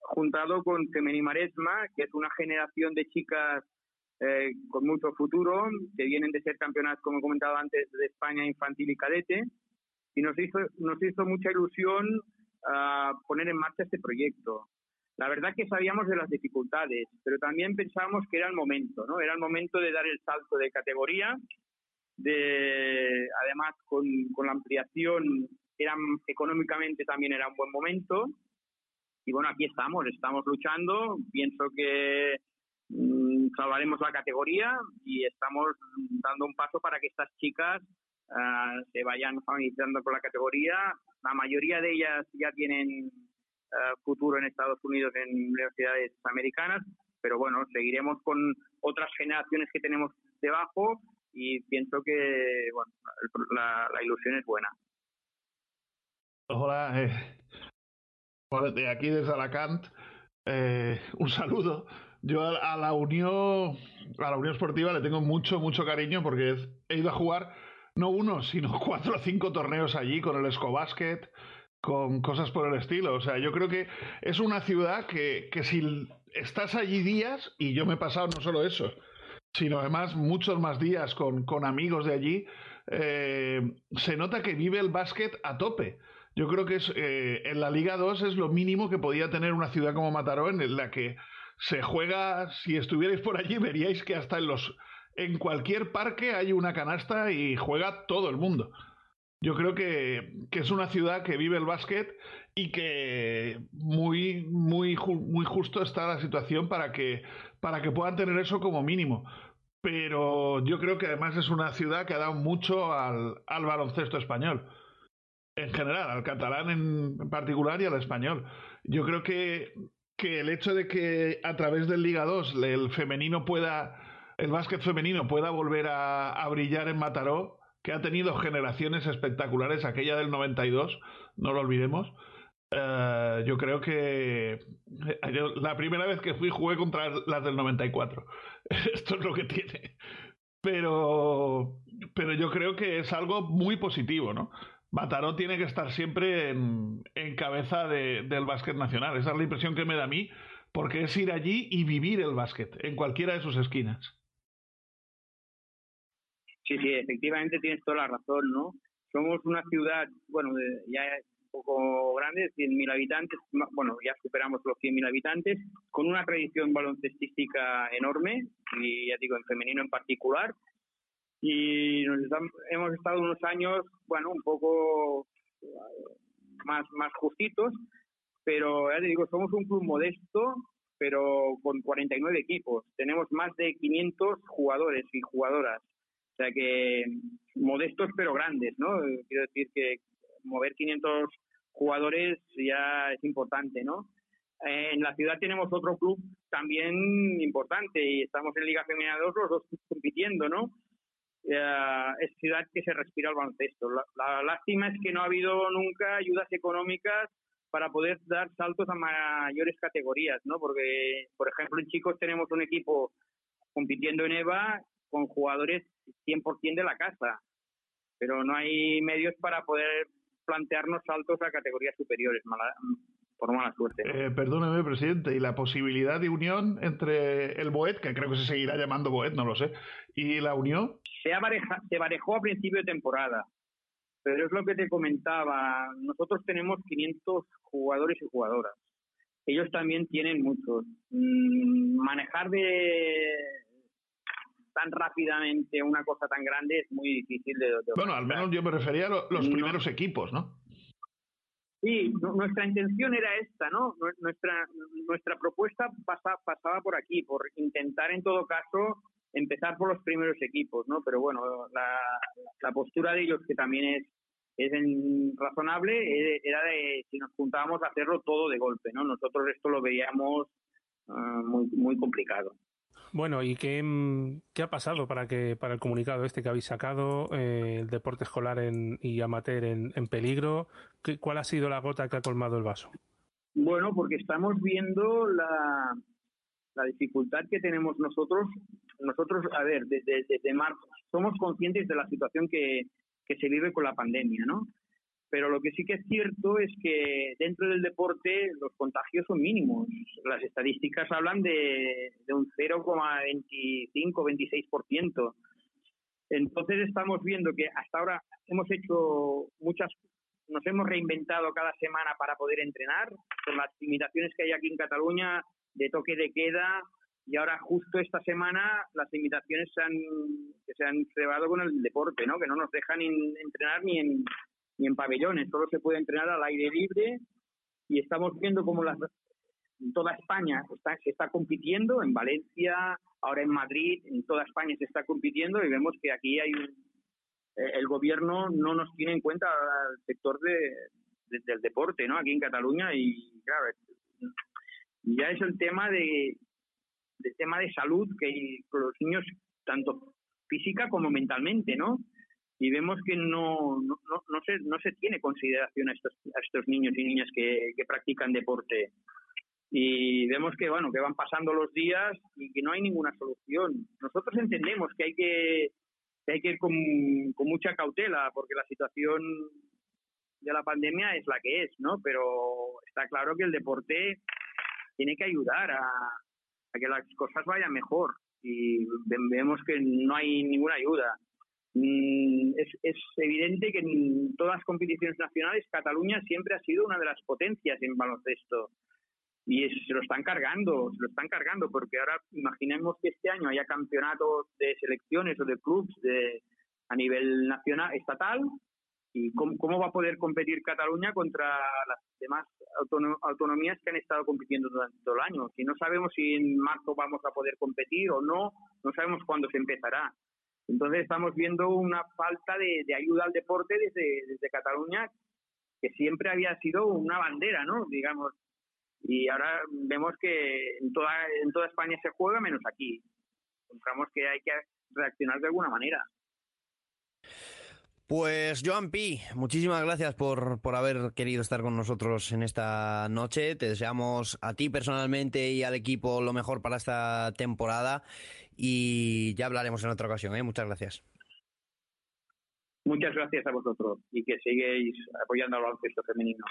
Speaker 10: juntado con Femení Maresma, que es una generación de chicas eh, con mucho futuro, que vienen de ser campeonas, como he comentado antes, de España infantil y cadete, y nos hizo, nos hizo mucha ilusión uh, poner en marcha este proyecto. La verdad que sabíamos de las dificultades, pero también pensábamos que era el momento, ¿no? Era el momento de dar el salto de categoría, de además con, la ampliación eran, económicamente también era un buen momento. Y bueno, aquí estamos, estamos luchando. Pienso que mm, salvaremos la categoría y estamos dando un paso para que estas chicas ah, se vayan familiarizando con la categoría. La mayoría de ellas ya tienen futuro en Estados Unidos en universidades americanas, pero bueno, seguiremos con otras generaciones que tenemos debajo y pienso que bueno, la, ilusión es buena.
Speaker 8: Hola, eh, de aquí desde Alacant, eh, un saludo. Yo a, la Unión, a la Unión Esportiva le tengo mucho, mucho cariño porque he ido a jugar no uno, sino cuatro o cinco torneos allí con el Escobasket, con cosas por el estilo. O sea, yo creo que es una ciudad que, que si estás allí días, y yo me he pasado no solo eso, sino además muchos más días con, con amigos de allí, eh, se nota que vive el básquet a tope. Yo creo que es, eh, en la Liga 2 es lo mínimo que podía tener una ciudad como Mataró, en la que se juega, si estuvierais por allí, veríais que hasta en los en cualquier parque hay una canasta y juega todo el mundo. Yo creo que, es una ciudad que vive el básquet y que muy, muy, muy justo está la situación para que, para que puedan tener eso como mínimo. Pero yo creo que además es una ciudad que ha dado mucho al, baloncesto español. En general, al catalán en particular y al español. Yo creo que, que el hecho de que a través del Liga 2 el femenino pueda, el básquet femenino pueda volver a brillar en Mataró, que ha tenido generaciones espectaculares, aquella del 92, no lo olvidemos. Eh, yo creo que eh, la primera vez que fui jugué contra las del 94. Esto es lo que tiene. Pero, pero yo creo que es algo muy positivo, ¿no? Mataró tiene que estar siempre en, cabeza del básquet nacional. Esa es la impresión que me da a mí, porque es ir allí y vivir el básquet en cualquiera de sus esquinas.
Speaker 10: Sí, sí, efectivamente tienes toda la razón, ¿no? Somos una ciudad, bueno, ya un poco grande, 100.000 habitantes, bueno, ya superamos los 100.000 habitantes, con una tradición baloncestística enorme, y ya digo, en femenino en particular, y nos hemos estado unos años, bueno, un poco más, más justitos, pero ya te digo, somos un club modesto, pero con 49 equipos. Tenemos más de 500 jugadores y jugadoras. O sea que modestos pero grandes, ¿no? Quiero decir que mover 500 jugadores ya es importante, ¿no? En la ciudad tenemos otro club también importante y estamos en Liga Femenina 2 los dos compitiendo, ¿no? Eh, es ciudad que se respira el baloncesto. La, lástima es que no ha habido nunca ayudas económicas para poder dar saltos a mayores categorías, ¿no? Porque, por ejemplo, en chicos tenemos un equipo compitiendo en EVA con jugadores 100% de la casa, pero no hay medios para poder plantearnos saltos a categorías superiores, por mala suerte.
Speaker 8: Eh, perdóneme, presidente, ¿y la posibilidad de unión entre el BOET, que creo que se seguirá llamando BOET, no lo sé, y la Unión?
Speaker 10: Se, se barejó a principio de temporada, pero es lo que te comentaba. Nosotros tenemos 500 jugadores y jugadoras. Ellos también tienen muchos. Mm, manejar de tan rápidamente una cosa tan grande es muy difícil de...
Speaker 8: bueno, al menos yo me refería a los primeros equipos, ¿no?
Speaker 10: Sí, nuestra intención era esta, ¿no? Nuestra, nuestra propuesta pasaba por aquí, por intentar en todo caso empezar por los primeros equipos, ¿no? Pero bueno, la, postura de ellos, que también es, es razonable, eh, era de si nos juntábamos a hacerlo todo de golpe, ¿no? Nosotros esto lo veíamos ah, muy, muy complicado.
Speaker 2: Bueno, ¿y qué, mm, qué, ha pasado para que para el comunicado este que habéis sacado, eh, el deporte escolar en, y amateur en, en peligro? ¿qué, ¿Cuál ha sido la gota que ha colmado el vaso?
Speaker 10: Bueno, porque estamos viendo la, la dificultad que tenemos nosotros, nosotros, a ver, desde, desde marzo, somos conscientes de la situación que, que se vive con la pandemia, ¿no? Pero lo que sí que es cierto es que dentro del deporte los contagios son mínimos. Las estadísticas hablan de, de un 0,25-26%. Entonces estamos viendo que hasta ahora hemos hecho muchas, nos hemos reinventado cada semana para poder entrenar. Con las limitaciones que hay aquí en Cataluña, de toque de queda y ahora justo esta semana las limitaciones se han, que se han cebado con el deporte, ¿no? que no nos dejan entrenar ni en, ni en pabellones, solo se puede entrenar al aire libre y estamos viendo cómo las, toda España está, se está compitiendo, en Valencia, ahora en Madrid, en toda España se está compitiendo y vemos que aquí hay eh, el gobierno no nos tiene en cuenta al sector de, del deporte, ¿no? Aquí en Cataluña y claro, ya es el tema de, tema de salud que los niños, tanto física como mentalmente, ¿no? Y vemos que no, no, no, se, no se tiene consideración a estos, a estos niños y niñas que, que practican deporte. Y vemos que, bueno, que van pasando los días y que no hay ninguna solución. Nosotros entendemos que hay que, que hay que ir con, con mucha cautela porque la situación de la pandemia es la que es, ¿no? Pero está claro que el deporte tiene que ayudar a, que las cosas vayan mejor y vemos que no hay ninguna ayuda. Mm, es, es, evidente que en todas las competiciones nacionales Cataluña siempre ha sido una de las potencias en baloncesto y se lo están cargando, se lo están cargando porque ahora imaginemos que este año haya campeonatos de selecciones o de clubs de, a nivel nacional, estatal ¿Y cómo, va a poder competir Cataluña contra las demás autonomías que han estado compitiendo durante todo el año? Si no sabemos si en marzo vamos a poder competir o no, no sabemos cuándo se empezará. Entonces estamos viendo una falta de, ayuda al deporte desde, Cataluña que siempre había sido una bandera, ¿no? Digamos. Y ahora vemos que en toda, en toda España se juega menos aquí. Encontramos que hay que reaccionar de alguna manera.
Speaker 1: Pues Joan Pi, muchísimas gracias por, por, haber querido estar con nosotros en esta noche. Te deseamos a ti personalmente y al equipo lo mejor para esta temporada y ya hablaremos en otra ocasión. ¿eh? Muchas gracias.
Speaker 10: Muchas gracias a vosotros y que sigáis apoyando al baloncesto femenino.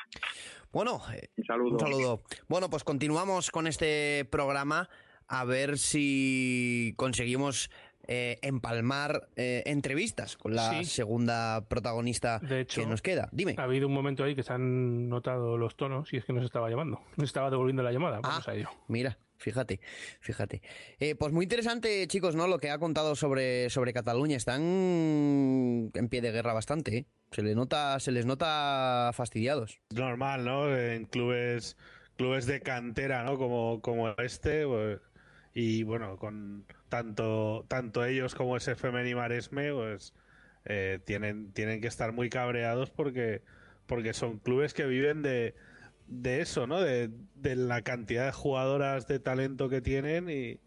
Speaker 1: Bueno, un saludo. Un saludo. Bueno, pues continuamos con este programa a ver si conseguimos eh, empalmar eh, entrevistas con la
Speaker 2: Sí.
Speaker 1: segunda protagonista
Speaker 2: De hecho,
Speaker 1: que nos queda. Dime.
Speaker 2: Ha habido un momento ahí que se han notado los tonos y es que nos estaba llamando. Nos estaba devolviendo la llamada. Vamos a ello.
Speaker 1: Mira, fíjate, fíjate. Eh, pues muy interesante, chicos, ¿no? Lo que ha contado sobre, sobre Cataluña. Están en pie de guerra bastante, ¿eh? Se les nota, se les nota fastidiados.
Speaker 7: Normal, ¿no? En clubes, clubes de cantera, ¿no? Como, como este. pues, y bueno, con tanto, tanto ellos como ese Femeni Maresme, pues eh, tienen, tienen que estar muy cabreados porque, porque son clubes que viven de, de eso, ¿no? De, de la cantidad de jugadoras de talento que tienen y,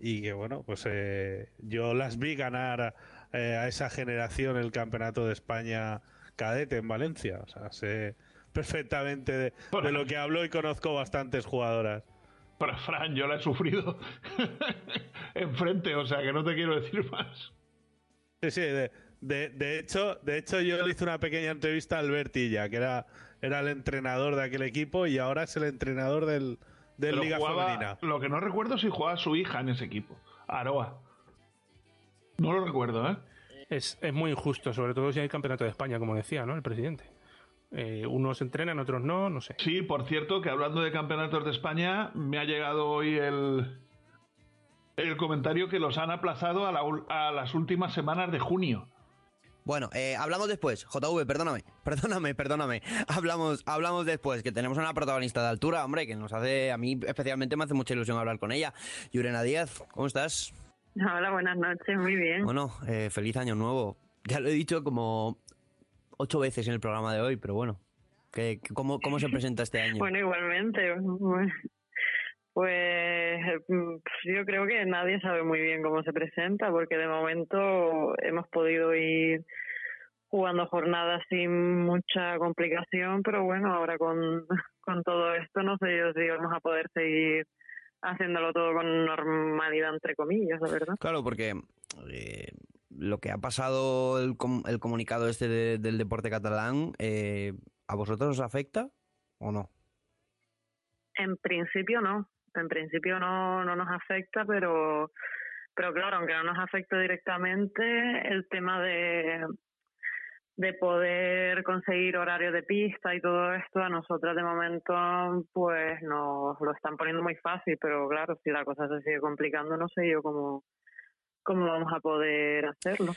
Speaker 7: y que bueno, pues eh, yo las vi ganar eh, a esa generación el campeonato de España cadete en Valencia. O sea, sé perfectamente de, de lo que hablo y conozco bastantes jugadoras.
Speaker 8: Pero Fran, yo la he sufrido enfrente, o sea que no te quiero decir más.
Speaker 7: Sí, sí, de, de, de hecho, de hecho yo le hice una pequeña entrevista a Albertilla, que era, era el entrenador de aquel equipo y ahora es el entrenador del, del
Speaker 8: Pero
Speaker 7: Liga
Speaker 8: jugaba-
Speaker 7: Femenina.
Speaker 8: Lo que no recuerdo es si jugaba su hija en ese equipo, Aroa. No lo recuerdo, ¿eh?
Speaker 2: Es, es muy injusto, sobre todo si hay campeonato de España, como decía, ¿no? El presidente. Eh, unos entrenan, otros no, no sé.
Speaker 8: Sí, por cierto, que hablando de campeonatos de España, me ha llegado hoy el, el comentario que los han aplazado a, la a las últimas semanas de junio.
Speaker 1: Bueno, eh, hablamos después. JV, perdóname, perdóname, perdóname. Hablamos, hablamos después, que tenemos una protagonista de altura, hombre, que nos hace, a mí especialmente me hace mucha ilusión hablar con ella. Yurena Díaz, ¿cómo estás?
Speaker 11: Hola, buenas noches, muy bien.
Speaker 1: Bueno, eh, feliz año nuevo. Ya lo he dicho como ocho veces en el programa de hoy, pero bueno. ¿qué, cómo, ¿Cómo se presenta este año?
Speaker 11: Bueno, igualmente. Pues mm, yo creo que nadie sabe muy bien cómo se presenta, porque de momento hemos podido ir jugando jornadas sin mucha complicación, pero bueno, ahora con, con todo esto no sé yo si vamos a poder seguir haciéndolo todo con normalidad, entre comillas, la verdad.
Speaker 1: Claro, porque eh, lo que ha pasado, el, com- el comunicado este de- del deporte catalán, eh, ¿a vosotros os afecta o no?
Speaker 11: En principio no, en principio no, no nos afecta, pero, pero claro, aunque no nos afecte directamente, el tema de, de poder conseguir horarios de pista y todo esto, a nosotras de momento pues nos lo están poniendo muy fácil, pero claro, si la cosa se sigue complicando, no sé yo cómo, cómo vamos a poder hacerlo.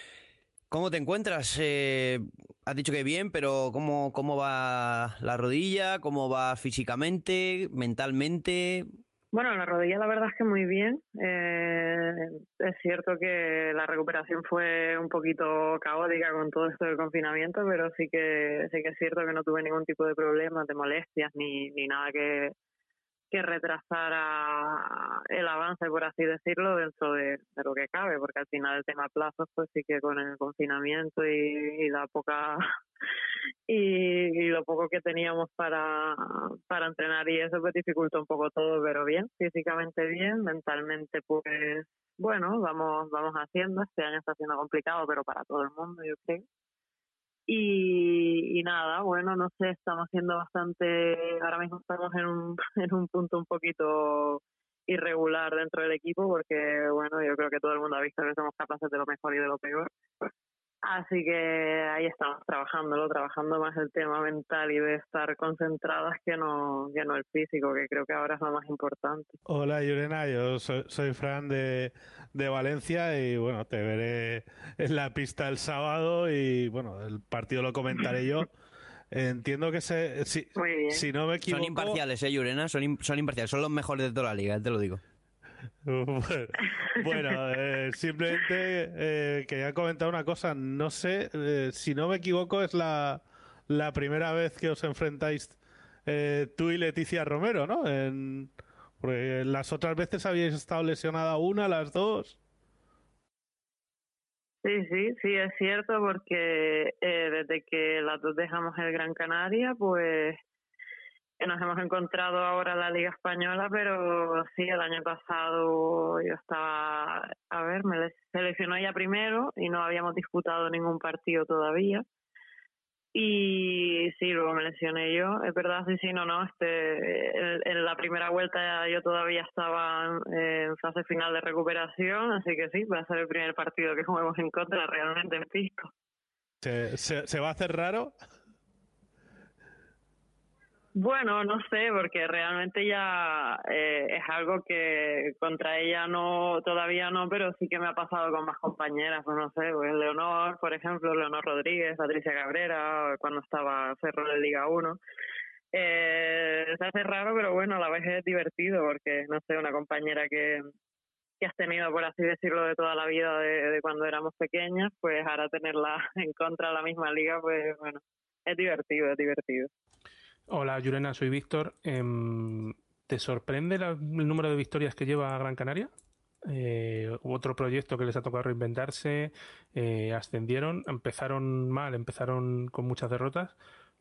Speaker 1: ¿Cómo te encuentras? Eh, has dicho que bien, pero ¿cómo, ¿cómo va la rodilla? ¿Cómo va físicamente, mentalmente?
Speaker 11: Bueno, la rodilla la verdad es que muy bien. Eh, es cierto que la recuperación fue un poquito caótica con todo esto del confinamiento, pero sí que sí que es cierto que no tuve ningún tipo de problemas, de molestias ni, ni nada que, que retrasara el avance, por así decirlo, dentro de, lo que cabe, porque al final el tema plazos, pues sí que con el confinamiento y, la poca y, y lo poco que teníamos para, para entrenar y eso pues dificulta un poco todo, pero bien, físicamente bien, mentalmente pues bueno, vamos vamos haciendo, este año está siendo complicado, pero para todo el mundo yo creo. Y, y nada, bueno, no sé, estamos haciendo bastante, ahora mismo estamos en un, en un punto un poquito irregular dentro del equipo porque, bueno, yo creo que todo el mundo ha visto que somos capaces de lo mejor y de lo peor. Así que ahí estamos trabajándolo, trabajando más el tema mental y de estar concentradas que no, que no el físico, que creo que ahora es lo más importante.
Speaker 7: Hola, Yurena, yo soy, soy Fran de, de Valencia y bueno, te veré en la pista el sábado y bueno, el partido lo comentaré yo. Entiendo que se, si, si no me equivoco...
Speaker 1: Son imparciales, ¿eh, Yurena? Son, son imparciales, son los mejores de toda la liga, te lo digo.
Speaker 7: Bueno, eh, simplemente eh, quería comentar una cosa. No sé, eh, si no me equivoco, es la, la primera vez que os enfrentáis eh, tú y Leticia Romero, ¿no? En, porque las otras veces habíais estado lesionada una, las dos.
Speaker 11: Sí, sí, sí, es cierto, porque desde que las dos dejamos el Gran Canaria, pues nos hemos encontrado ahora la Liga Española, pero sí, el año pasado yo estaba, a ver, me les- se lesionó ella primero y no habíamos disputado ningún partido todavía. Y sí, luego me lesioné yo. Es verdad, sí, sí, no, no. Este, en, la primera vuelta yo todavía estaba en fase final de recuperación, así que sí, va a ser el primer partido que juguemos en contra realmente en Pisco.
Speaker 7: ¿Se, se, se va a hacer raro?
Speaker 11: Bueno, no sé, porque realmente ya eh, es algo que contra ella no, todavía no, pero sí que me ha pasado con más compañeras, pues no sé, pues Leonor, por ejemplo, Leonor Rodríguez, Patricia Cabrera, cuando estaba Cerro de Liga 1. Eh, se hace raro, pero bueno, a la vez es divertido, porque no sé, una compañera que, que has tenido, por así decirlo, de toda la vida de, de cuando éramos pequeñas, pues ahora tenerla en contra de la misma liga, pues bueno, es divertido, es divertido.
Speaker 2: Hola, Yurena, soy Víctor. Em, ¿Te sorprende el número de victorias que lleva Gran Canaria? Eh, otro proyecto que les ha tocado reinventarse, eh, ascendieron, empezaron mal, empezaron con muchas derrotas,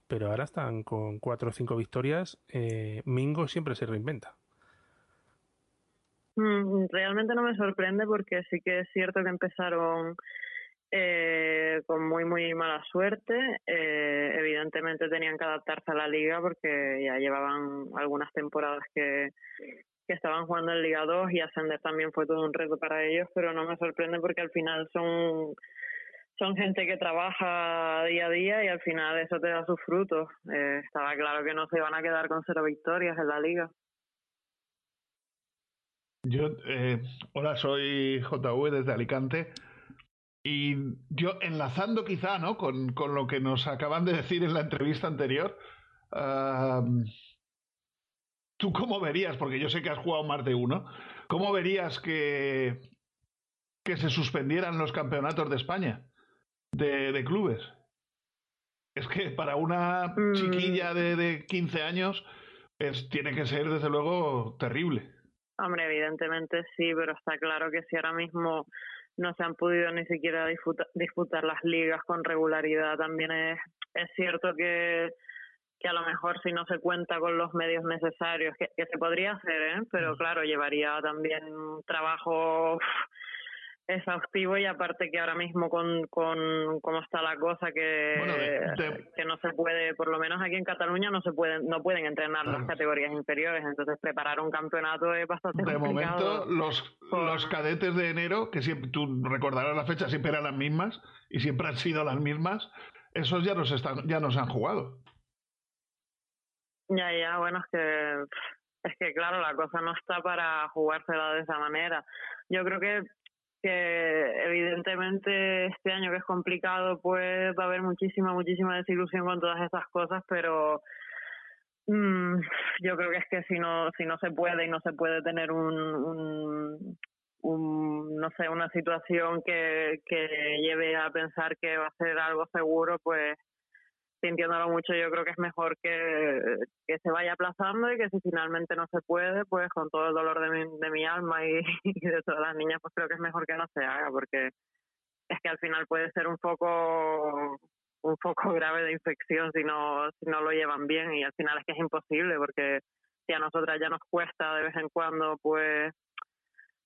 Speaker 2: pero ahora están con cuatro o cinco victorias. Eh, Mingo siempre se reinventa.
Speaker 11: Mm, realmente no me sorprende porque sí que es cierto que empezaron eh, con muy, muy mala suerte. Eh, evidentemente tenían que adaptarse a la liga porque ya llevaban algunas temporadas que, que estaban jugando en Liga 2 y ascender también fue todo un reto para ellos, pero no me sorprende porque al final son son gente que trabaja día a día y al final eso te da sus frutos. Eh, estaba claro que no se iban a quedar con cero victorias en la liga.
Speaker 8: Yo, eh, hola, soy JV desde Alicante. Y yo, enlazando quizá ¿no? con, con, lo que nos acaban de decir en la entrevista anterior, uh, ¿tú cómo verías, porque yo sé que has jugado más de uno, cómo verías que, que se suspendieran los campeonatos de España de, de clubes? Es que para una chiquilla de, de 15 años es, tiene que ser, desde luego, terrible.
Speaker 11: Hombre, evidentemente sí, pero está claro que si ahora mismo no se han podido ni siquiera disputar, disputar las ligas con regularidad. También es, es cierto que, que a lo mejor si no se cuenta con los medios necesarios, que, que se podría hacer, ¿eh? pero claro, llevaría también trabajo exhaustivo y aparte que ahora mismo con, con cómo está la cosa que,
Speaker 8: bueno, de, de...
Speaker 11: que no se puede, por lo menos aquí en Cataluña no se pueden, no pueden entrenar claro. las categorías inferiores, entonces preparar un campeonato es bastante
Speaker 8: De
Speaker 11: complicado.
Speaker 8: momento los, por... los cadetes de enero, que siempre, tú recordarás las fechas, siempre eran las mismas y siempre han sido las mismas, esos ya nos están, ya nos han jugado.
Speaker 11: Ya, ya, bueno, es que es que claro, la cosa no está para jugársela de esa manera. Yo creo que que evidentemente este año que es complicado pues va a haber muchísima muchísima desilusión con todas estas cosas pero mmm, yo creo que es que si no si no se puede y no se puede tener un, un, un no sé una situación que, que lleve a pensar que va a ser algo seguro pues sintiéndolo mucho, yo creo que es mejor que, que se vaya aplazando y que si finalmente no se puede, pues con todo el dolor de mi, de mi alma y, y de todas las niñas, pues creo que es mejor que no se haga, porque es que al final puede ser un foco un foco grave de infección si no si no lo llevan bien y al final es que es imposible porque si a nosotras ya nos cuesta de vez en cuando pues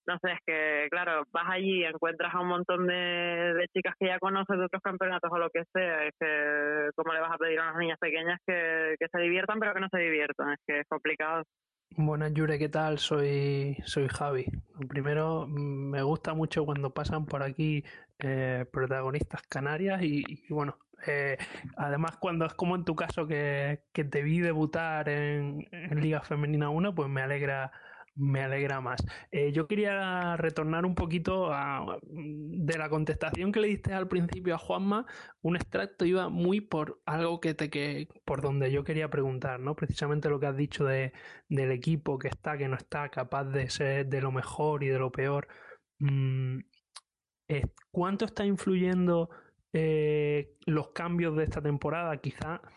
Speaker 11: no sé, es que, claro, vas allí y encuentras a un montón de, de, chicas que ya conoces de otros campeonatos o lo que sea, es que, ¿cómo le vas a pedir a unas niñas pequeñas que, que se diviertan, pero que no se diviertan? Es que es complicado.
Speaker 4: Buenas, Yure, ¿qué tal? Soy, soy Javi. Primero, me gusta mucho cuando pasan por aquí eh, protagonistas canarias y, y bueno, eh, además cuando es como en tu caso que, que te vi debutar en, en Liga Femenina 1, pues me alegra me alegra más. Eh, yo quería retornar un poquito a, de la contestación que le diste al principio a Juanma. Un extracto iba muy por algo que te que por donde yo quería preguntar, ¿no? Precisamente lo que has dicho de, del equipo que está, que no está, capaz de ser de lo mejor y de lo peor. Mm, ¿Cuánto está influyendo eh, los cambios de esta temporada? Quizá Mm,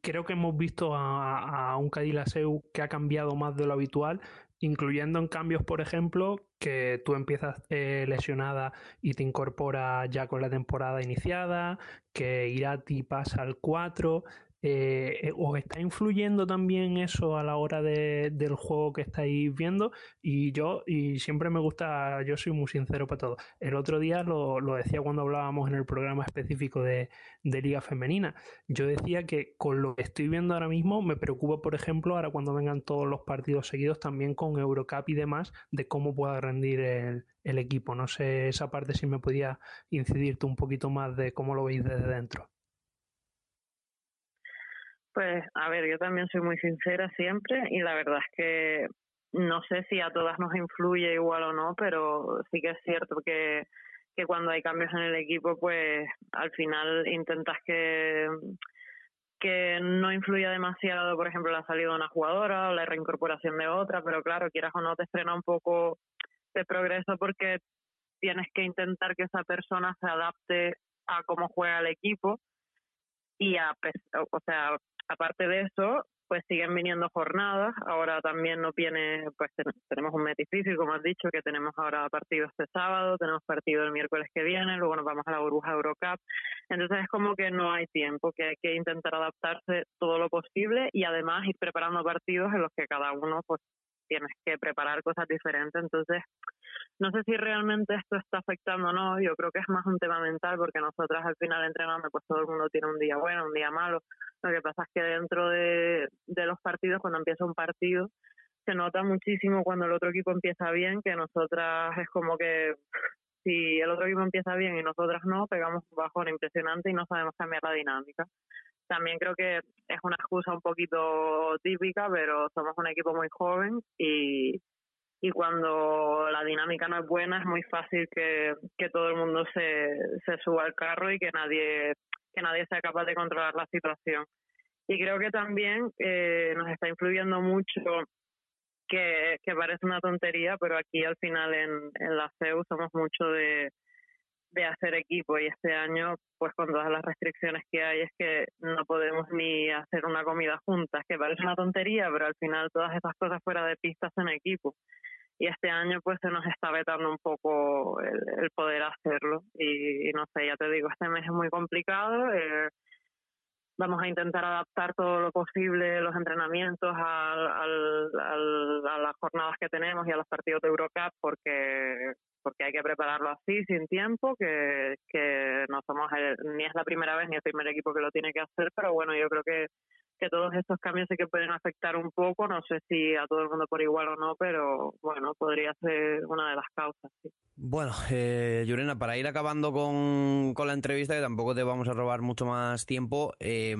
Speaker 4: creo que hemos visto a, un Cadillac que ha cambiado más de lo habitual, incluyendo en cambios, por ejemplo, que tú empiezas eh, lesionada y te incorpora ya con la temporada iniciada, que Irati pasa al 4. Eh, ¿Os está influyendo también eso a la hora de, del juego que estáis viendo? Y yo, y siempre me gusta, yo soy muy sincero para todo. El otro día lo, lo decía cuando hablábamos en el programa específico de, de, Liga Femenina. Yo decía que con lo que estoy viendo ahora mismo me preocupa, por ejemplo, ahora cuando vengan todos los partidos seguidos también con Eurocup y demás, de cómo pueda rendir el, el equipo. No sé esa parte si me podía incidirte un poquito más de cómo lo veis desde dentro.
Speaker 11: Pues, a ver, yo también soy muy sincera siempre y la verdad es que no sé si a todas nos influye igual o no, pero sí que es cierto que, que cuando hay cambios en el equipo, pues al final intentas que que no influya demasiado, por ejemplo, la salida de una jugadora o la reincorporación de otra, pero claro, quieras o no, te frena un poco de progreso porque tienes que intentar que esa persona se adapte a cómo juega el equipo y a, o sea, aparte de eso, pues siguen viniendo jornadas. Ahora también no viene, pues tenemos un mes difícil, como has dicho, que tenemos ahora partido este sábado, tenemos partido el miércoles que viene, luego nos vamos a la burbuja Eurocup. Entonces es como que no hay tiempo, que hay que intentar adaptarse todo lo posible y además ir preparando partidos en los que cada uno pues tienes que preparar cosas diferentes. Entonces, no sé si realmente esto está afectando o no. Yo creo que es más un tema mental porque nosotras al final entrenando, pues todo el mundo tiene un día bueno, un día malo. Lo que pasa es que dentro de, de los partidos, cuando empieza un partido, se nota muchísimo cuando el otro equipo empieza bien, que nosotras es como que si el otro equipo empieza bien y nosotras no, pegamos un bajón impresionante y no sabemos cambiar la dinámica también creo que es una excusa un poquito típica, pero somos un equipo muy joven y, y cuando la dinámica no es buena es muy fácil que, que todo el mundo se, se suba al carro y que nadie, que nadie sea capaz de controlar la situación. Y creo que también eh, nos está influyendo mucho que, que parece una tontería, pero aquí al final en, en la CEU somos mucho de, de hacer equipo y este año pues con todas las restricciones que hay es que no podemos ni hacer una comida juntas que parece una tontería pero al final todas esas cosas fuera de pistas en equipo. Y este año pues se nos está vetando un poco el, poder hacerlo. Y, no sé ya te digo este mes es muy complicado eh, vamos a intentar adaptar todo lo posible los entrenamientos al, al, a las jornadas que tenemos y a los partidos de Eurocup porque porque hay que prepararlo así, sin tiempo, que, que no somos ni es la primera vez ni el primer equipo que lo tiene que hacer, pero bueno, yo creo que, que todos estos cambios sí que pueden afectar un poco, no sé si a todo el mundo por igual o no, pero bueno, podría ser una de las causas.
Speaker 1: Bueno, eh, Yurena, para ir acabando con, con, la entrevista, que tampoco te vamos a robar mucho más tiempo, eh,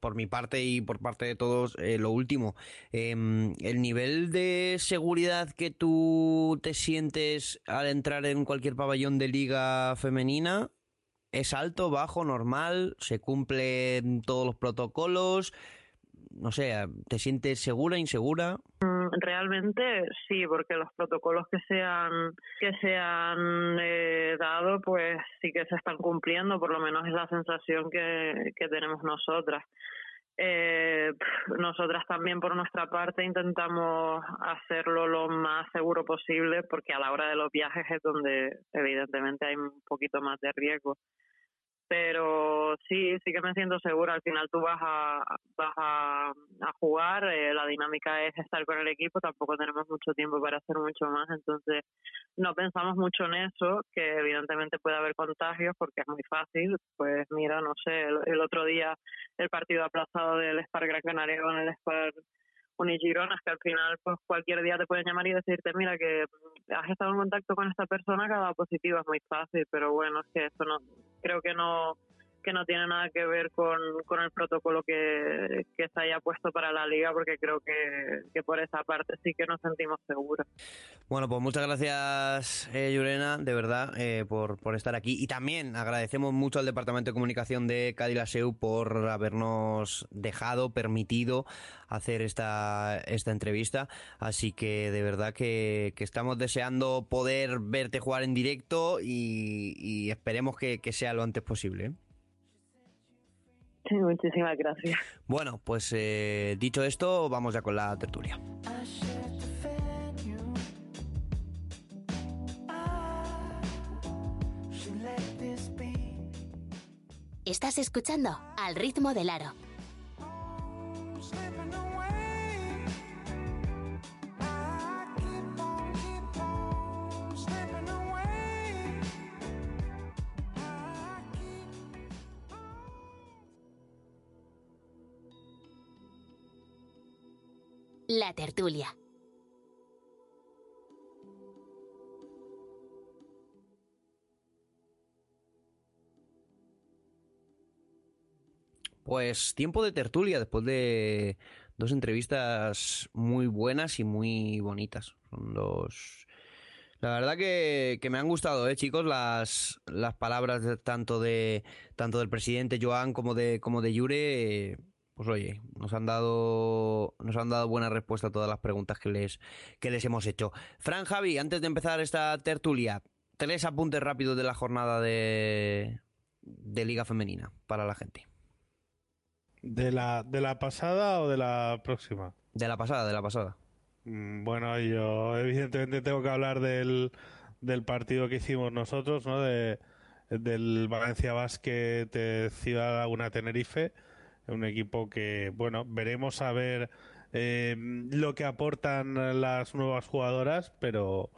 Speaker 1: por mi parte y por parte de todos, eh, lo último, em, el nivel de seguridad que tú te sientes al entrar en cualquier pabellón de liga femenina es alto, bajo, normal, se cumplen todos los protocolos, no sé, ¿te sientes segura, insegura?
Speaker 11: Realmente sí, porque los protocolos que se han, que se han eh, dado, pues sí que se están cumpliendo, por lo menos es la sensación que, que tenemos nosotras. Eh, nosotras también por nuestra parte intentamos hacerlo lo más seguro posible porque a la hora de los viajes es donde evidentemente hay un poquito más de riesgo pero sí, sí que me siento segura. Al final tú vas a, vas a, jugar, eh, la dinámica es estar con el equipo, tampoco tenemos mucho tiempo para hacer mucho más, entonces no pensamos mucho en eso, que evidentemente puede haber contagios porque es muy fácil. Pues mira, no sé, el, otro día el partido aplazado del Spar Gran Canaria con el Spar Unigironas, que al final pues cualquier día te pueden llamar y decirte, mira que has estado en contacto con esta persona que ha dado positivo, es muy fácil, pero bueno, es que eso no, creo que no que no tiene nada que ver con, con el protocolo que, que, se haya puesto para la liga, porque creo que, que por esa parte sí que nos sentimos seguros.
Speaker 1: Bueno, pues muchas gracias, eh, Yurena, de verdad, eh, por, por estar aquí. Y también agradecemos mucho al Departamento de Comunicación de Cadillaceu por habernos dejado, permitido hacer esta, esta entrevista. Así que de verdad que, que estamos deseando poder verte jugar en directo y, esperemos que, que sea lo antes posible.
Speaker 11: muchísimas gracias.
Speaker 1: Bueno, pues eh, dicho esto, vamos ya con la tertulia.
Speaker 3: Estás escuchando Al ritmo del aro La tertulia.
Speaker 1: Pues tiempo de tertulia después de dos entrevistas muy buenas y muy bonitas. Son dos. La verdad que, que me han gustado, eh, chicos, las, las palabras tanto de tanto del presidente Joan como de como de Yure. Pues oye, nos han dado nos han dado buena respuesta a todas las preguntas que les que les hemos hecho. Fran Javi, antes de empezar esta tertulia, tres apuntes rápidos de la jornada de de Liga Femenina para la gente.
Speaker 7: ¿De la, ¿De la pasada o de la próxima?
Speaker 1: De la pasada, de la pasada.
Speaker 7: Mm, Bueno, yo evidentemente tengo que hablar del, del partido que hicimos nosotros, ¿no? De, del Valencia Basket eh, Ciudad Laguna Tenerife, un equipo que, bueno, veremos a ver eh, lo que aportan las nuevas jugadoras, pero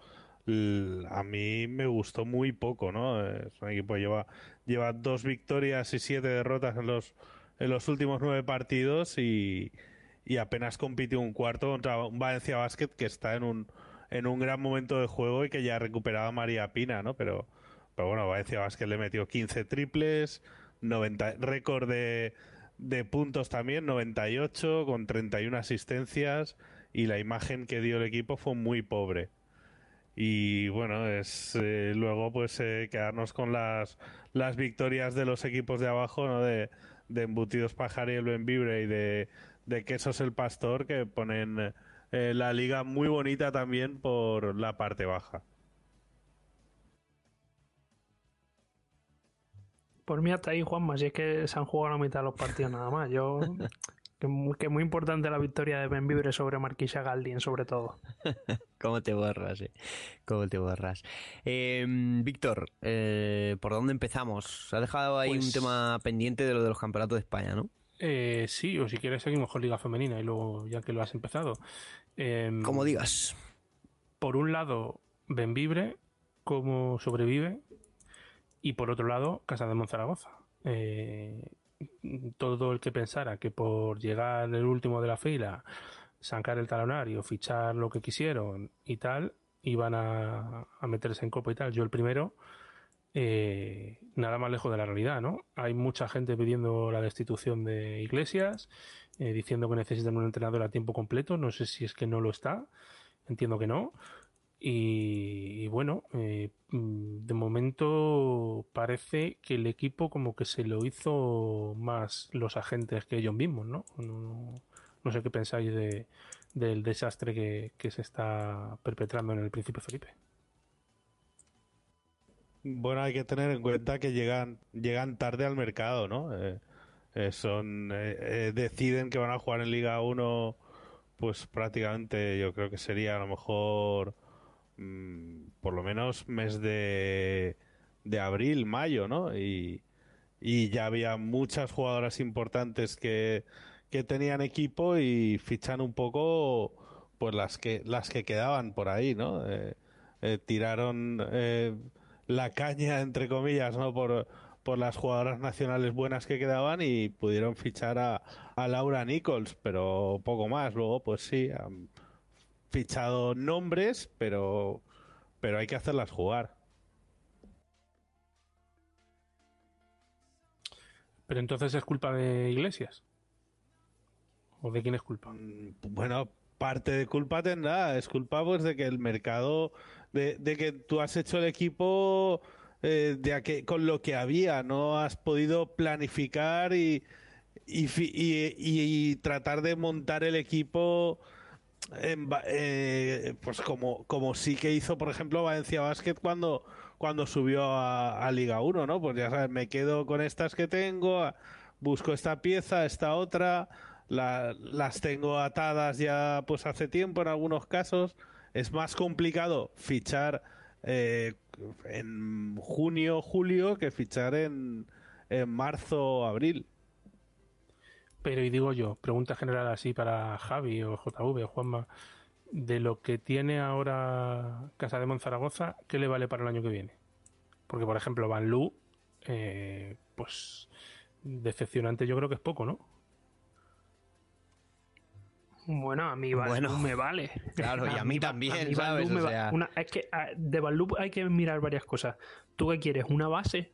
Speaker 7: a mí me gustó muy poco, ¿no? Es un equipo que lleva, lleva dos victorias y siete derrotas en los, en los últimos nueve partidos y, y apenas compitió un cuarto contra un Valencia Basket que está en un, en un gran momento de juego y que ya recuperaba María Pina, ¿no? Pero, pero bueno, Valencia Basket le metió 15 triples, 90, récord de, de puntos también, 98, con 31 asistencias y la imagen que dio el equipo fue muy pobre. Y bueno, es eh, luego pues eh, quedarnos con las, las victorias de los equipos de abajo, ¿no? De, de Embutidos Pajar y el Benvibre y de, de Quesos el Pastor, que ponen eh, la liga muy bonita también por la parte baja.
Speaker 4: Por mí hasta ahí, Juanma, si es que se han jugado la mitad de los partidos nada más. Yo que, mu- que muy importante la victoria de Benvibre sobre Marquisa Galdin, sobre todo.
Speaker 1: ¿Cómo te borras, eh? ¿Cómo te borras? Eh, Víctor, eh, ¿por dónde empezamos? Ha dejado ahí
Speaker 2: Pues-
Speaker 1: un tema pendiente de lo de los campeonatos de España, ¿no?
Speaker 2: Eh, sí, o si quieres seguimos con Liga Femenina y luego ya que lo has empezado. Em,
Speaker 1: Como digas.
Speaker 2: Por un lado, Benvibre, cómo sobrevive, y por otro lado, Casa de Monzaragoza. Eh, todo el que pensara que por llegar el último de la fila, sacar el talonario, fichar lo que quisieron y tal, iban a, a meterse en copa y tal. Yo el primero, eh, nada más lejos de la realidad, ¿no? Hay mucha gente pidiendo la destitución de Iglesias, eh, diciendo que necesitan un entrenador a tiempo completo. No sé si es que no lo está, entiendo que no. Y, bueno, eh, mm, de momento parece que el equipo como que se lo hizo más los agentes que ellos mismos, ¿no? No, no sé qué pensáis de, del desastre que, que se está perpetrando en el Príncipe Felipe.
Speaker 7: Bueno, hay que tener en cuenta que llegan, llegan tarde al mercado, ¿no? Eh, eh, son, deciden que van a jugar en Liga 1, pues prácticamente yo creo que sería a lo mejor mm, por lo menos mes de, abril, mayo, ¿no? Y, y ya había muchas jugadoras importantes que, que tenían equipo y fichan un poco pues las que las que quedaban por ahí, ¿no? Eh, eh, tiraron eh, la caña entre comillas, ¿no? Por, por las jugadoras nacionales buenas que quedaban y pudieron fichar a, a Laura Nichols, pero poco más. Luego, pues sí, fichado nombres, pero pero hay que hacerlas jugar.
Speaker 2: Pero entonces es culpa de Iglesias. ¿O de quién es culpa?
Speaker 7: Bueno, parte de culpa tendrá, es culpa pues de que el mercado, de, de que tú has hecho el equipo eh, de a que- con lo que había, no has podido planificar y, y, y- y tratar de montar el equipo en eh, pues como, como sí que hizo, por ejemplo, Valencia Basket cuando, cuando subió a, Liga 1, ¿no? Pues ya sabes, me quedo con estas que tengo, busco esta pieza, esta otra, la- las tengo atadas ya pues hace tiempo en algunos casos. Es más complicado fichar eh, en junio, julio que fichar en, en marzo, abril.
Speaker 2: Pero y digo yo, pregunta general así para Javi o JV o Juanma, de lo que tiene ahora Casa de Monzaragoza, ¿qué le vale para el año que viene? Porque, por ejemplo, Van Lu, eh, pues decepcionante yo creo que es poco, ¿no?
Speaker 4: Bueno, a mí Van Lu me vale.
Speaker 1: Claro, y a mí también, ¿sabes? O sea...
Speaker 4: es que de Van Lu hay que mirar varias cosas. ¿Tú qué quieres? ¿Una base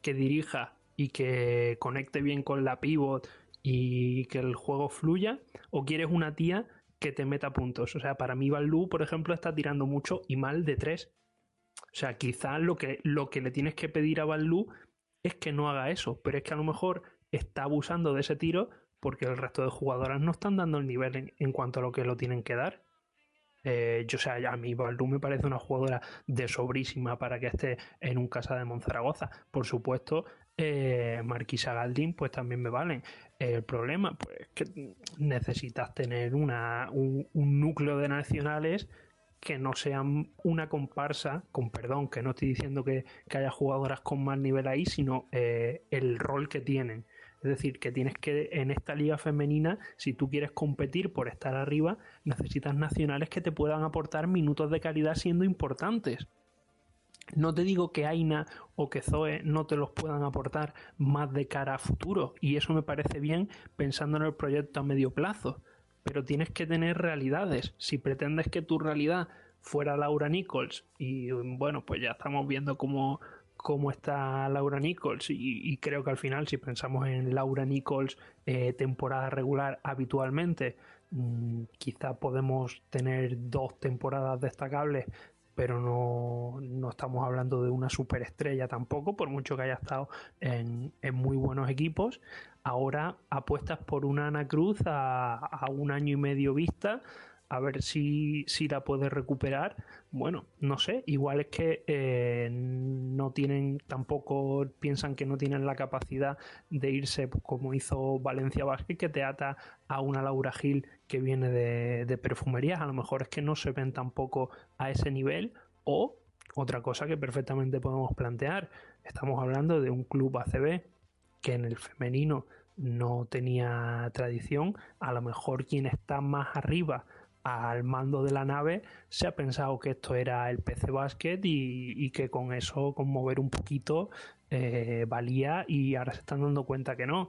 Speaker 4: que dirija y que conecte bien con la pivot y que el juego fluya? ¿O quieres una tía que te meta puntos? O sea, para mí Lu, por ejemplo, está tirando mucho y mal de tres. O sea, quizás lo que, lo que le tienes que pedir a Lu es que no haga eso, pero es que a lo mejor está abusando de ese tiro porque el resto de jugadoras no están dando el nivel en, cuanto a lo que lo tienen que dar. Eh, yo, o sea, a mí Baldu me parece una jugadora de sobrísima para que esté en un casa de Monzaragoza. Por supuesto, eh, Marquisa Galdín, pues también me valen. El problema, pues, es que necesitas tener una, un, núcleo de nacionales que no sean una comparsa, con perdón, que no estoy diciendo que, haya jugadoras con más nivel ahí, sino eh, el rol que tienen. Es decir, que tienes que, en esta liga femenina, si tú quieres competir por estar arriba, necesitas nacionales que te puedan aportar minutos de calidad siendo importantes. No te digo que Aina o que Zoe no te los puedan aportar más de cara a futuro, y eso me parece bien pensando en el proyecto a medio plazo, pero tienes que tener realidades. Si pretendes que tu realidad fuera Laura Nichols, y bueno, pues ya estamos viendo cómo cómo está Laura Nichols y, creo que al final si pensamos en Laura Nichols eh, temporada regular habitualmente mm, quizá podemos tener dos temporadas destacables pero no, no, estamos hablando de una superestrella tampoco, por mucho que haya estado en, en muy buenos equipos. Ahora apuestas por una Ana Cruz a, a un año y medio vista, a ver si, si la puede recuperar. Bueno, no sé, igual es que eh, no tienen, tampoco piensan que no tienen la capacidad de irse pues, como hizo Valencia Vázquez, que te ata a una Laura Gil que viene de, perfumerías. A lo mejor es que no se ven tampoco a ese nivel. O otra cosa que perfectamente podemos plantear, estamos hablando de un club ACB que en el femenino no tenía tradición, a lo mejor quien está más arriba al mando de la nave se ha pensado que esto era el PC Basket y, que con eso, con mover un poquito, eh, valía y ahora se están dando cuenta que no.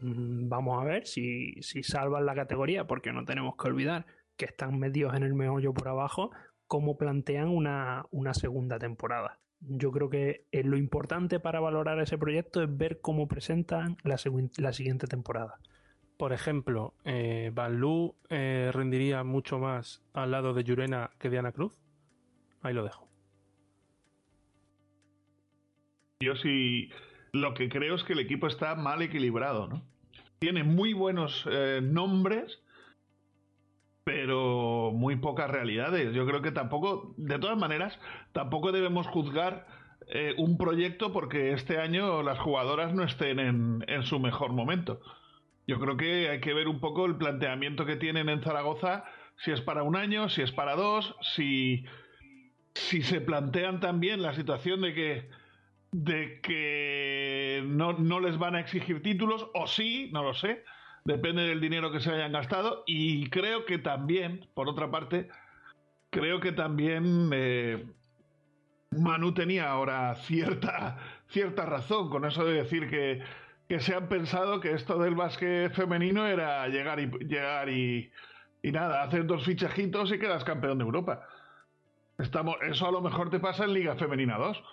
Speaker 4: Mm, vamos a ver si, si salvan la categoría, porque no tenemos que olvidar que están metidos en el meollo por abajo, cómo plantean una, una segunda temporada. Yo creo que eh, lo importante para valorar ese proyecto es ver cómo presentan la, la siguiente temporada
Speaker 2: por ejemplo, eh, Van Lu eh, rendiría mucho más al lado de Yurena que de Ana Cruz. Ahí lo dejo.
Speaker 8: Yo sí, lo que creo es que el equipo está mal equilibrado, ¿no? Tiene muy buenos eh, nombres, pero muy pocas realidades. Yo creo que tampoco, de todas maneras, tampoco debemos juzgar eh, un proyecto porque este año las jugadoras no estén en su mejor momento. Yo creo que hay que ver un poco el planteamiento que tienen en Zaragoza, si es para un año, si es para dos, si, si se plantean también la situación de que de que no, no les van a exigir títulos, o sí, no lo sé, depende del dinero que se hayan gastado, y creo que también, por otra parte, creo que también eh, Manu tenía ahora cierta, cierta razón con eso de decir que que se han pensado que esto del básquet femenino era llegar y llegar y, nada, hacer dos fichajitos y quedas campeón de Europa. Estamos, eso a lo mejor te pasa en Liga Femenina 2.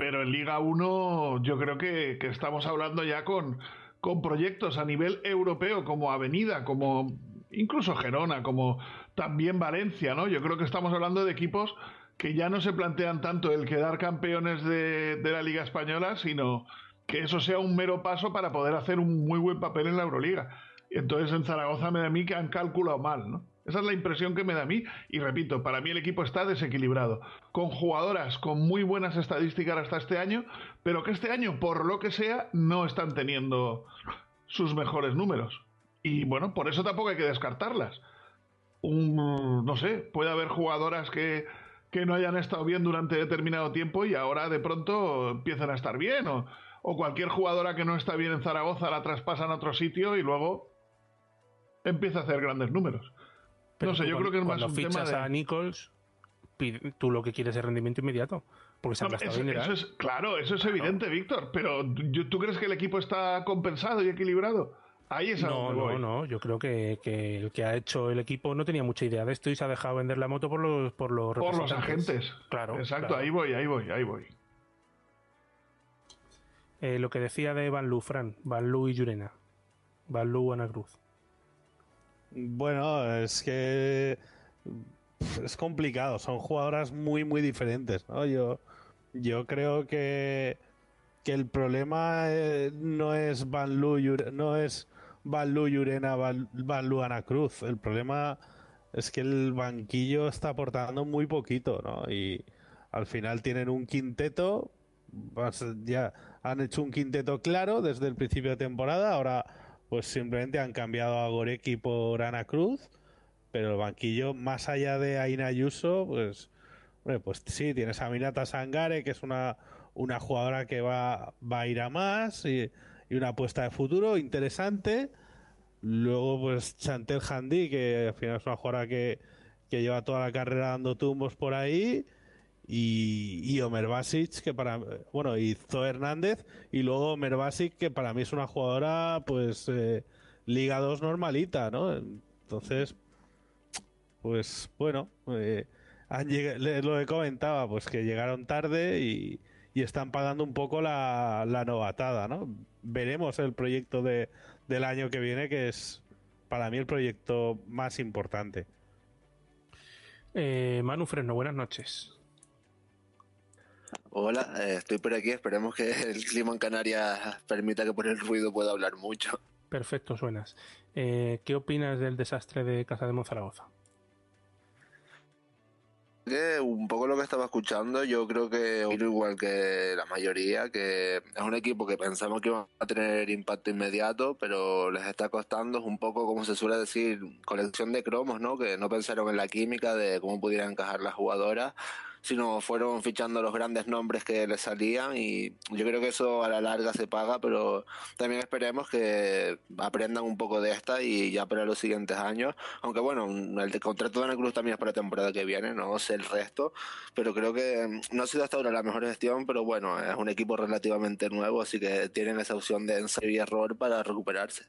Speaker 8: Pero en Liga 1 yo creo que, estamos hablando ya con, con proyectos a nivel europeo como Avenida, como incluso Gerona, como también Valencia, ¿no? Yo creo que estamos hablando de equipos que ya no se plantean tanto el quedar campeones de, de la Liga Española, sino que eso sea un mero paso para poder hacer un muy buen papel en la Euroliga. Entonces en Zaragoza me da a mí que han calculado mal, ¿no? Esa es la impresión que me da a mí. Y repito, para mí el equipo está desequilibrado. Con jugadoras con muy buenas estadísticas hasta este año, pero que este año, por lo que sea, no están teniendo sus mejores números. Y bueno, por eso tampoco hay que descartarlas. Un, no sé, puede haber jugadoras que, que no hayan estado bien durante determinado tiempo y ahora de pronto empiezan a estar bien. O, o cualquier jugadora que no está bien en Zaragoza la traspasan a otro sitio y luego empieza a hacer grandes números.
Speaker 2: Pero
Speaker 8: no sé, yo
Speaker 2: cuando-
Speaker 8: creo que es más
Speaker 2: cuando
Speaker 8: un tema
Speaker 2: fichas
Speaker 8: de...
Speaker 2: a Nichols, tú lo que quieres es rendimiento inmediato. Porque se han
Speaker 8: No,
Speaker 2: gastado
Speaker 8: eso,
Speaker 2: dinero.
Speaker 8: eso es, claro, eso es evidente, Víctor, pero ¿tú crees que el equipo está compensado y equilibrado? Ahí es
Speaker 2: No, no, no. Yo creo que, que el que ha hecho el equipo no tenía mucha idea de esto y se ha dejado vender la moto por los por los,
Speaker 8: Por los agentes.
Speaker 2: Claro.
Speaker 8: Exacto,
Speaker 2: claro.
Speaker 8: ahí voy, ahí voy, ahí voy.
Speaker 2: Eh, lo que decía de Van Lu, Fran. Van Lu y Llurena. Van Lu, Ana Cruz.
Speaker 7: Bueno, es que es complicado, son jugadoras muy muy diferentes, ¿no? Yo, yo creo que, que el problema eh, no es Van Lu, no es Van Lu, Llurena, Van, Van Ana Cruz. El problema es que el banquillo está aportando muy poquito, ¿no? Y al final tienen un quinteto, vas- ya han hecho un quinteto claro desde el principio de temporada, ahora pues simplemente han cambiado a Gorecki por Ana Cruz, pero el banquillo, más allá de Aina Ayuso, pues, hombre, pues sí, tienes a Minata Sangare, que es una, una jugadora que va, va a ir a más y, y una apuesta de futuro interesante. Luego, pues Chantel Handy, que al final es una jugadora que, que lleva toda la carrera dando tumbos por ahí. Y, y Omer Basic, que para bueno, y Zoe Hernández, y luego Omer Basic, que para mí es una jugadora, pues, eh, Liga 2 normalita, ¿no? Entonces, pues, bueno, eh, han lleg- le- lo que comentaba, pues que llegaron tarde y, y están pagando un poco la, la novatada, ¿no? Veremos el proyecto de, del año que viene, que es para mí el proyecto más importante.
Speaker 2: Eh, Manu Fresno, buenas noches.
Speaker 12: Hola, eh, estoy por aquí. Esperemos que el clima en Canarias permita que por el ruido pueda hablar mucho.
Speaker 2: Perfecto, suenas. Eh, ¿Qué opinas del desastre de Casa de Monzaragoza?
Speaker 12: Que un poco lo que estaba escuchando, yo creo que igual que la mayoría, que es un equipo que pensamos que iba a tener impacto inmediato, pero les está costando, es un poco como se suele decir, colección de cromos, ¿no? Que no pensaron en la química de cómo pudieran encajar las jugadoras, sino fueron fichando los grandes nombres que les salían y yo creo que eso a la larga se paga, pero también esperemos que aprendan un poco de esta y ya para los siguientes años, aunque bueno, el contrato de Ana Cruz también es para la temporada que viene, no sé el resto, pero creo que mm, no ha sido hasta ahora la mejor gestión, pero bueno, es un equipo relativamente nuevo, así que tienen esa opción de ensayo y error para recuperarse.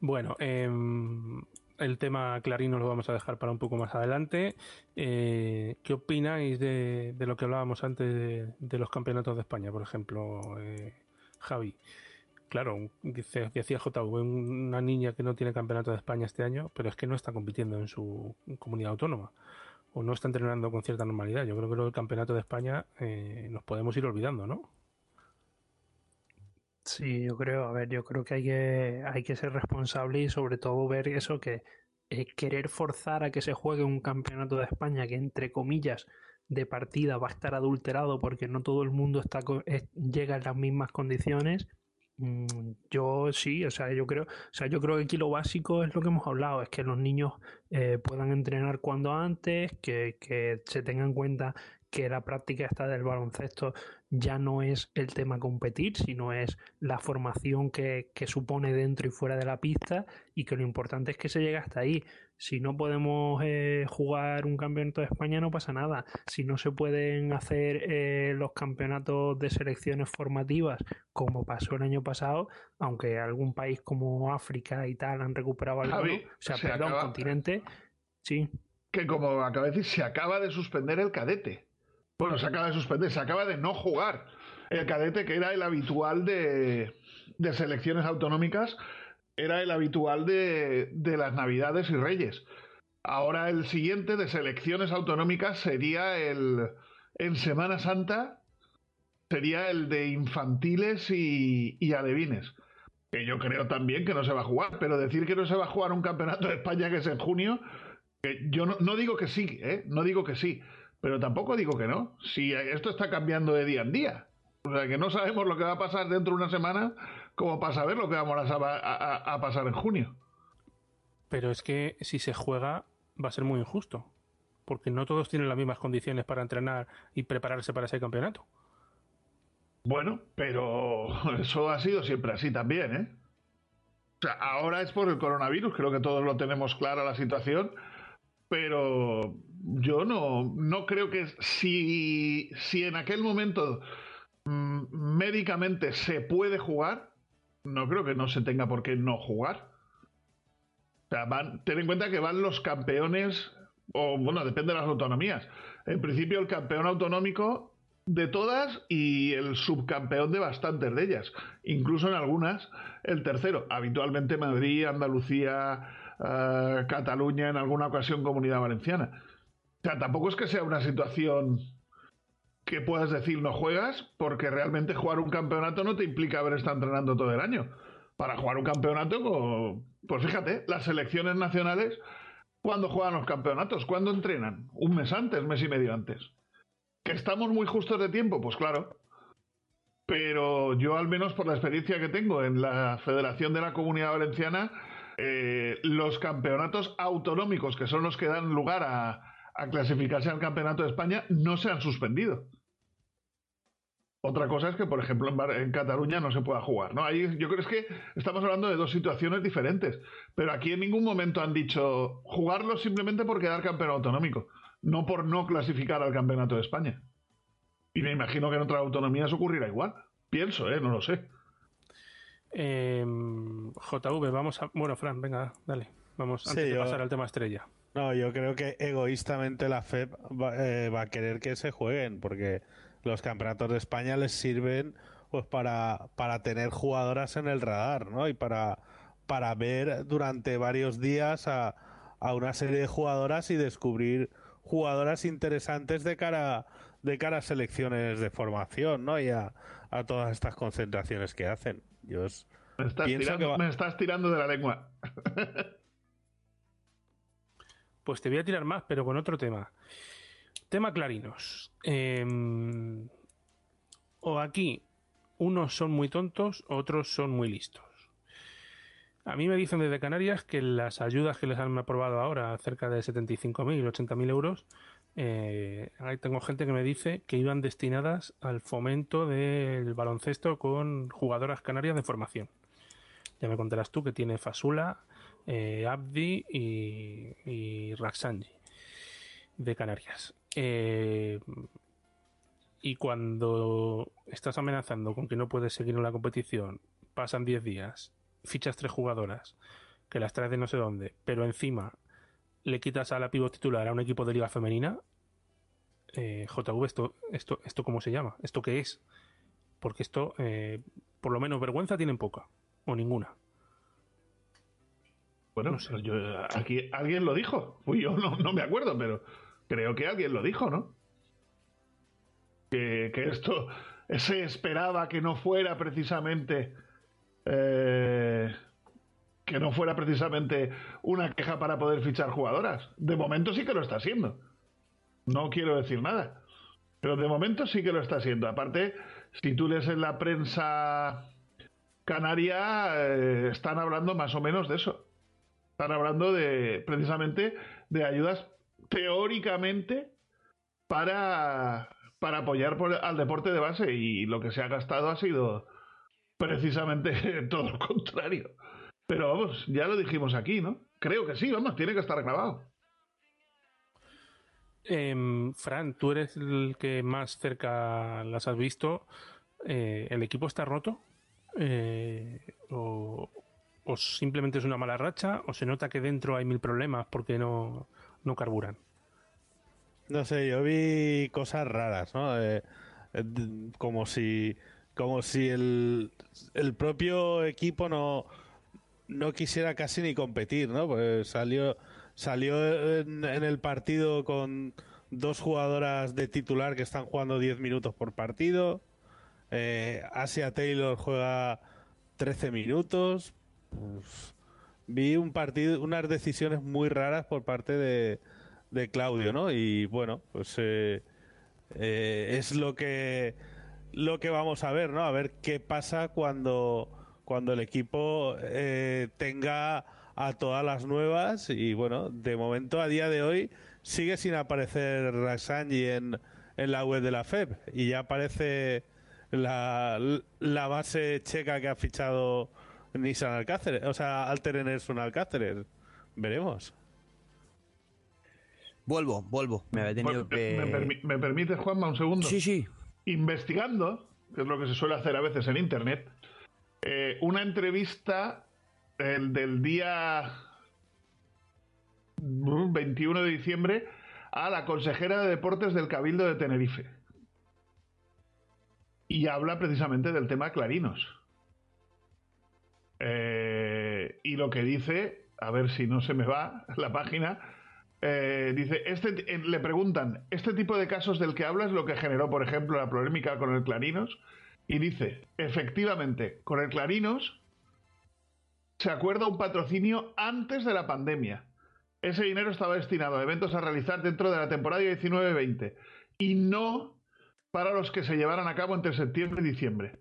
Speaker 2: Bueno, em, el tema Clarino lo vamos a dejar para un poco más adelante. Eh, ¿Qué opináis de, lo que hablábamos antes de, los campeonatos de España, por ejemplo, eh, Javi? Claro, dice, decía JV, una niña que no tiene campeonato de España este año, pero es que no está compitiendo en su comunidad autónoma o no está entrenando con cierta normalidad. Yo creo que del campeonato de España eh, nos podemos ir olvidando, ¿no?
Speaker 4: Sí, yo creo, a ver, yo creo que hay que, hay que ser responsable y sobre todo ver eso que eh, querer forzar a que se juegue un campeonato de España que entre comillas de partida va a estar adulterado porque no todo el mundo está llega en las mismas condiciones. mm, Yo sí, o sea, yo creo, o sea, yo creo que aquí lo básico es lo que hemos hablado, es que los niños eh, puedan entrenar cuando antes, que, que se tenga en cuenta que la práctica esta del baloncesto ya no es el tema competir, sino es la formación que, que supone dentro y fuera de la pista y que lo importante es que se llegue hasta ahí. Si no podemos eh, jugar un campeonato de España no pasa nada. Si no se pueden hacer eh, los campeonatos de selecciones formativas como pasó el año pasado, aunque algún país como África y tal han recuperado algo,
Speaker 8: Javi,
Speaker 4: o sea,
Speaker 8: se
Speaker 4: perdón,
Speaker 8: acaba-
Speaker 4: continente, sí.
Speaker 8: Que como acaba de decir, se acaba de suspender el cadete. Bueno, se acaba de suspender, se acaba de no jugar el cadete, que era el habitual de, de selecciones autonómicas, era el habitual de, de las Navidades y Reyes. Ahora el siguiente de selecciones autonómicas sería el en Semana Santa, sería el de infantiles y, y alevines. Que yo creo también que no se va a jugar, pero decir que no se va a jugar un campeonato de España que es en junio, que yo no, no digo que sí, ¿eh? no digo que sí, pero tampoco digo que no. Si esto está cambiando de día en día. O sea, que no sabemos lo que va a pasar dentro de una semana como para saber lo que vamos a, pasar en junio.
Speaker 2: Pero es que si se juega va a ser muy injusto, porque no todos tienen las mismas condiciones para entrenar y prepararse para ese campeonato.
Speaker 8: Bueno, pero eso ha sido siempre así también, ¿eh? O sea, ahora es por el coronavirus, creo que todos lo tenemos clara la situación, pero yo no, no creo que si, si en aquel momento mm, médicamente se puede jugar, no creo que no se tenga por qué no jugar. O sea, van, ten en cuenta que van los campeones, o bueno, depende de las autonomías. En principio, el campeón autonómico de todas y el subcampeón de bastantes de ellas. Incluso en algunas, el tercero. Habitualmente Madrid, Andalucía, eh, Cataluña, en alguna ocasión Comunidad Valenciana. O sea, tampoco es que sea una situación que puedas decir no juegas, porque realmente jugar un campeonato no te implica haber estado entrenando todo el año. Para jugar un campeonato, pues fíjate, las selecciones nacionales, ¿cuándo juegan los campeonatos? ¿Cuándo entrenan? Un mes antes, mes y medio antes. ¿Que estamos muy justos de tiempo? Pues claro. Pero yo, al menos por la experiencia que tengo en la Federación de la Comunidad Valenciana, eh, los campeonatos autonómicos, que son los que dan lugar a, clasificarse al Campeonato de España, no se han suspendido. Otra cosa es que, por ejemplo, en, Cataluña no se pueda jugar. ¿no? Ahí yo creo que estamos hablando de dos situaciones diferentes. Pero aquí en ningún momento han dicho jugarlo simplemente por quedar campeón autonómico no por no clasificar al Campeonato de España. Y me imagino que en otras autonomías ocurrirá igual. Pienso, ¿eh? No lo sé.
Speaker 2: Em, JV, vamos a... Bueno, Fran, venga, dale. Vamos antes de pasar al tema estrella.
Speaker 7: No, yo creo que egoístamente la FEP eh, va, a querer que se jueguen, porque los campeonatos de España les sirven pues para, para tener jugadoras en el radar, ¿no? Y para, para ver durante varios días a, a una serie de jugadoras y descubrir jugadoras interesantes de cara, de cara a selecciones de formación, ¿no? Y a, todas estas concentraciones que hacen. Yo
Speaker 8: me, estás tirando, me estás tirando de la lengua.
Speaker 2: pues te voy a tirar más, pero con otro tema. Tema clarinos. Em, o aquí, unos son muy tontos, otros son muy listos. A mí me dicen desde Canarias que las ayudas que les han aprobado ahora, cerca de 75.000, 80.000 euros, eh, ahí tengo gente que me dice que iban destinadas al fomento del baloncesto con jugadoras canarias de formación. Ya me contarás tú que tiene Fasula, eh, Abdi y, y de Canarias. Eh, y cuando estás amenazando con que no puedes seguir en la competición, pasan 10 días fichas tres jugadoras, que las traes de no sé dónde, pero encima le quitas a la pivot titular a un equipo de liga femenina, eh, JV, esto, esto, ¿esto cómo se llama? ¿Esto qué es? Porque esto, eh, por lo menos vergüenza tienen poca, o ninguna.
Speaker 8: Bueno, yo, aquí alguien lo dijo. Uy, yo no, no, me acuerdo, pero creo que alguien lo dijo, ¿no? Que, que esto se esperaba que no fuera precisamente eh, que no fuera precisamente una queja para poder fichar jugadoras. De momento sí que lo está haciendo. No quiero decir nada. Pero de momento sí que lo está haciendo. Aparte, si tú lees en la prensa canaria, eh, están hablando más o menos de eso. Están hablando de precisamente de ayudas teóricamente para, para apoyar al deporte de base y lo que se ha gastado ha sido precisamente todo lo contrario. Pero vamos, ya lo dijimos aquí, ¿no? Creo que sí, vamos, tiene que estar grabado.
Speaker 2: Em, Fran, tú eres el que más cerca las has visto. Eh, ¿El equipo está roto? Eh, o, simplemente es una mala racha? ¿O se nota que dentro hay mil problemas porque no, no carburan?
Speaker 7: No sé, yo vi cosas raras, ¿no? Eh, como si como si el, el propio equipo no, no quisiera casi ni competir, ¿no? Pues salió, salió en, el partido con dos jugadoras de titular que están jugando 10 minutos por partido. Eh, Asia Taylor juega 13 minutos. Pues, vi un partido, unas decisiones muy raras por parte de, de Claudio, ¿no? Y bueno, pues eh, eh, es lo que lo que vamos a ver, ¿no? A ver qué pasa cuando, cuando el equipo eh, tenga a todas las nuevas y bueno, de momento a día de hoy sigue sin aparecer Raxanji en, en la web de la FEB y ya aparece la, la base checa que ha fichado Nissan Alcácer, o sea, Alter Enerson Alcácer. Veremos.
Speaker 1: Vuelvo, vuelvo. Me había tenido
Speaker 8: ¿Me,
Speaker 1: que...
Speaker 8: permi- me permites, Juanma, un segundo?
Speaker 1: Sí, sí.
Speaker 8: Investigando, que es lo que se suele hacer a veces en Internet, eh, una entrevista el del día 21 de diciembre a la consejera de Deportes del Cabildo de Tenerife. Y habla precisamente del tema clarinos. Eh, y lo que dice, a ver si no se me va la página, eh, dice, este, le preguntan, ¿este tipo de casos del que hablas lo que generó, por ejemplo, la polémica con el Clarinos? Y dice, efectivamente, con el Clarinos se acuerda un patrocinio antes de la pandemia. Ese dinero estaba destinado a eventos a realizar dentro de la temporada 19-20 y no para los que se llevaran a cabo entre septiembre y diciembre.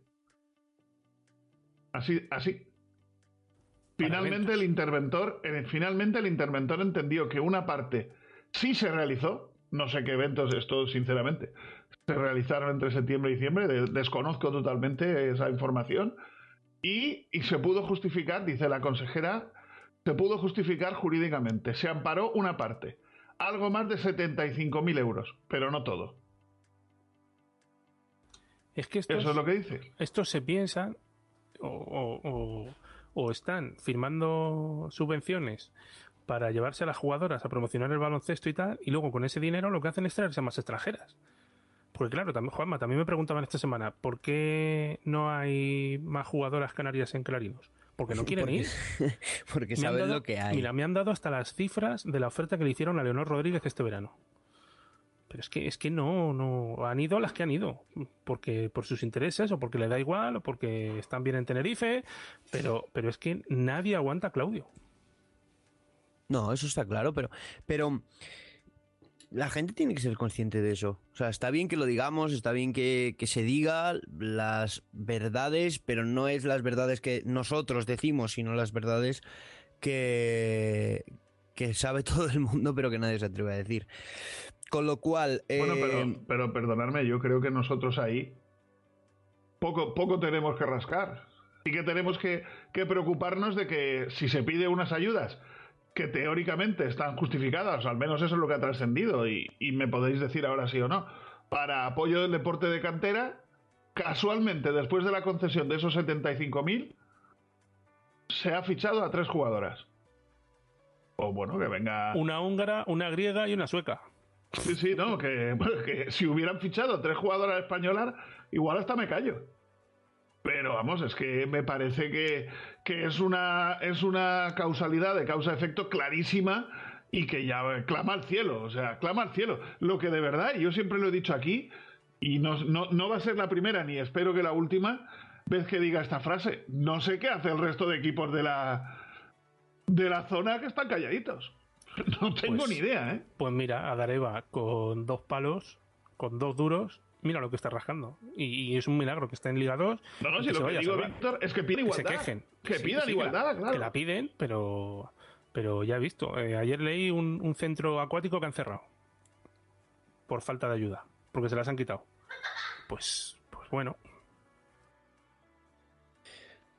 Speaker 8: Así, así. Finalmente el interventor, eh, finalmente el interventor entendió que una parte sí se realizó, no sé qué eventos esto sinceramente, se realizaron entre septiembre y diciembre, de- desconozco totalmente esa información, y, y se pudo justificar, dice la consejera, se pudo justificar jurídicamente. Se amparó una parte, algo más de 75.000 euros, pero no todo.
Speaker 2: Es que estos,
Speaker 8: Eso es lo que dice.
Speaker 2: estos se piensan o, o- o- o están firmando subvenciones para llevarse a las jugadoras a promocionar el baloncesto y tal, y luego con ese dinero lo que hacen es traerse más extranjeras. Porque claro, también, Juanma, también me preguntaban esta semana, ¿por qué no hay más jugadoras canarias en Clarinos? Porque no quieren
Speaker 1: Porque-
Speaker 2: ir.
Speaker 1: Porque
Speaker 2: dado-
Speaker 1: lo que hay.
Speaker 2: Mira, me han dado hasta las cifras de la oferta que le hicieron a Leonor Rodríguez este verano. Pero es que, es que no, no, han ido las que han ido. Porque, por sus intereses, o porque le da igual, o porque están bien en Tenerife. Pero, pero es que nadie aguanta a Claudio.
Speaker 1: No, eso está claro, pero, pero la gente tiene que ser consciente de eso. O sea, está bien que lo digamos, está bien que, que se diga las verdades, pero no es las verdades que nosotros decimos, sino las verdades que, que sabe todo el mundo, pero que nadie se atreve a decir. Con lo cual,
Speaker 8: Bueno,
Speaker 1: eh,
Speaker 8: pero, pero perdonadme, yo creo que nosotros ahí poco, poco tenemos que rascar. Sí que tenemos que, que preocuparnos de que si se pide unas ayudas que teóricamente están justificadas, al menos eso es lo que ha trascendido, y, y me podéis decir ahora sí o no, para apoyo del deporte de cantera, casualmente después de la concesión de esos 75.000, se ha fichado a tres jugadoras. O bueno, que venga...
Speaker 2: Una húngara, una griega y una sueca.
Speaker 8: Sí, sí, no, que, si hubieran fichado tres jugadoras españolas, igual hasta me callo. Pero vamos, es que me parece que, que es, una, es una causalidad de causa-efecto clarísima y que ya clama al cielo, o sea, clama al cielo. Lo que de verdad, y yo siempre lo he dicho aquí, y no, no, no va a ser la primera ni espero que la última vez que diga esta frase, no sé qué hace el resto de equipos de la, de la zona que están calladitos. No tengo
Speaker 2: Pues-
Speaker 8: ni idea, ¿eh?
Speaker 2: Pues mira, a Gareva con dos palos, con dos duros, mira lo que está rascando. Y, y es un milagro que está en Liga 2.
Speaker 8: No, no, si lo que digo. Víctor, es que piden
Speaker 2: Que se
Speaker 8: igualdad.
Speaker 2: quejen.
Speaker 8: Que
Speaker 2: Sí,
Speaker 8: pidan
Speaker 2: sí,
Speaker 8: igualdad,
Speaker 2: que la,
Speaker 8: claro.
Speaker 2: Que la piden, pero, pero ya he visto. eh, ayer leí un, un centro acuático que han cerrado. Por falta de ayuda. Porque se las han quitado. Pues, pues bueno.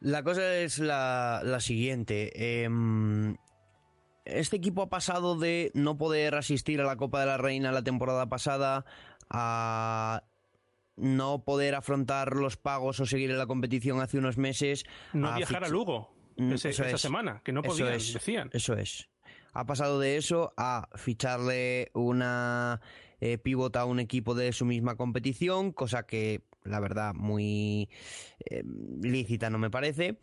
Speaker 1: La cosa es la, la siguiente. Em, este equipo ha pasado de no poder asistir a la Copa de la Reina la temporada pasada a no poder afrontar los pagos o seguir en la competición hace unos meses.
Speaker 2: No
Speaker 1: a
Speaker 2: viajar a Lugo
Speaker 1: Mm,
Speaker 2: ese-
Speaker 1: eso
Speaker 2: esa
Speaker 1: es.
Speaker 2: semana, que no
Speaker 1: Eso
Speaker 2: podían,
Speaker 1: es.
Speaker 2: decían.
Speaker 1: Eso es. Ha pasado de eso a ficharle una eh, pivot a un equipo de su misma competición, cosa que la verdad muy eh, lícita no me parece,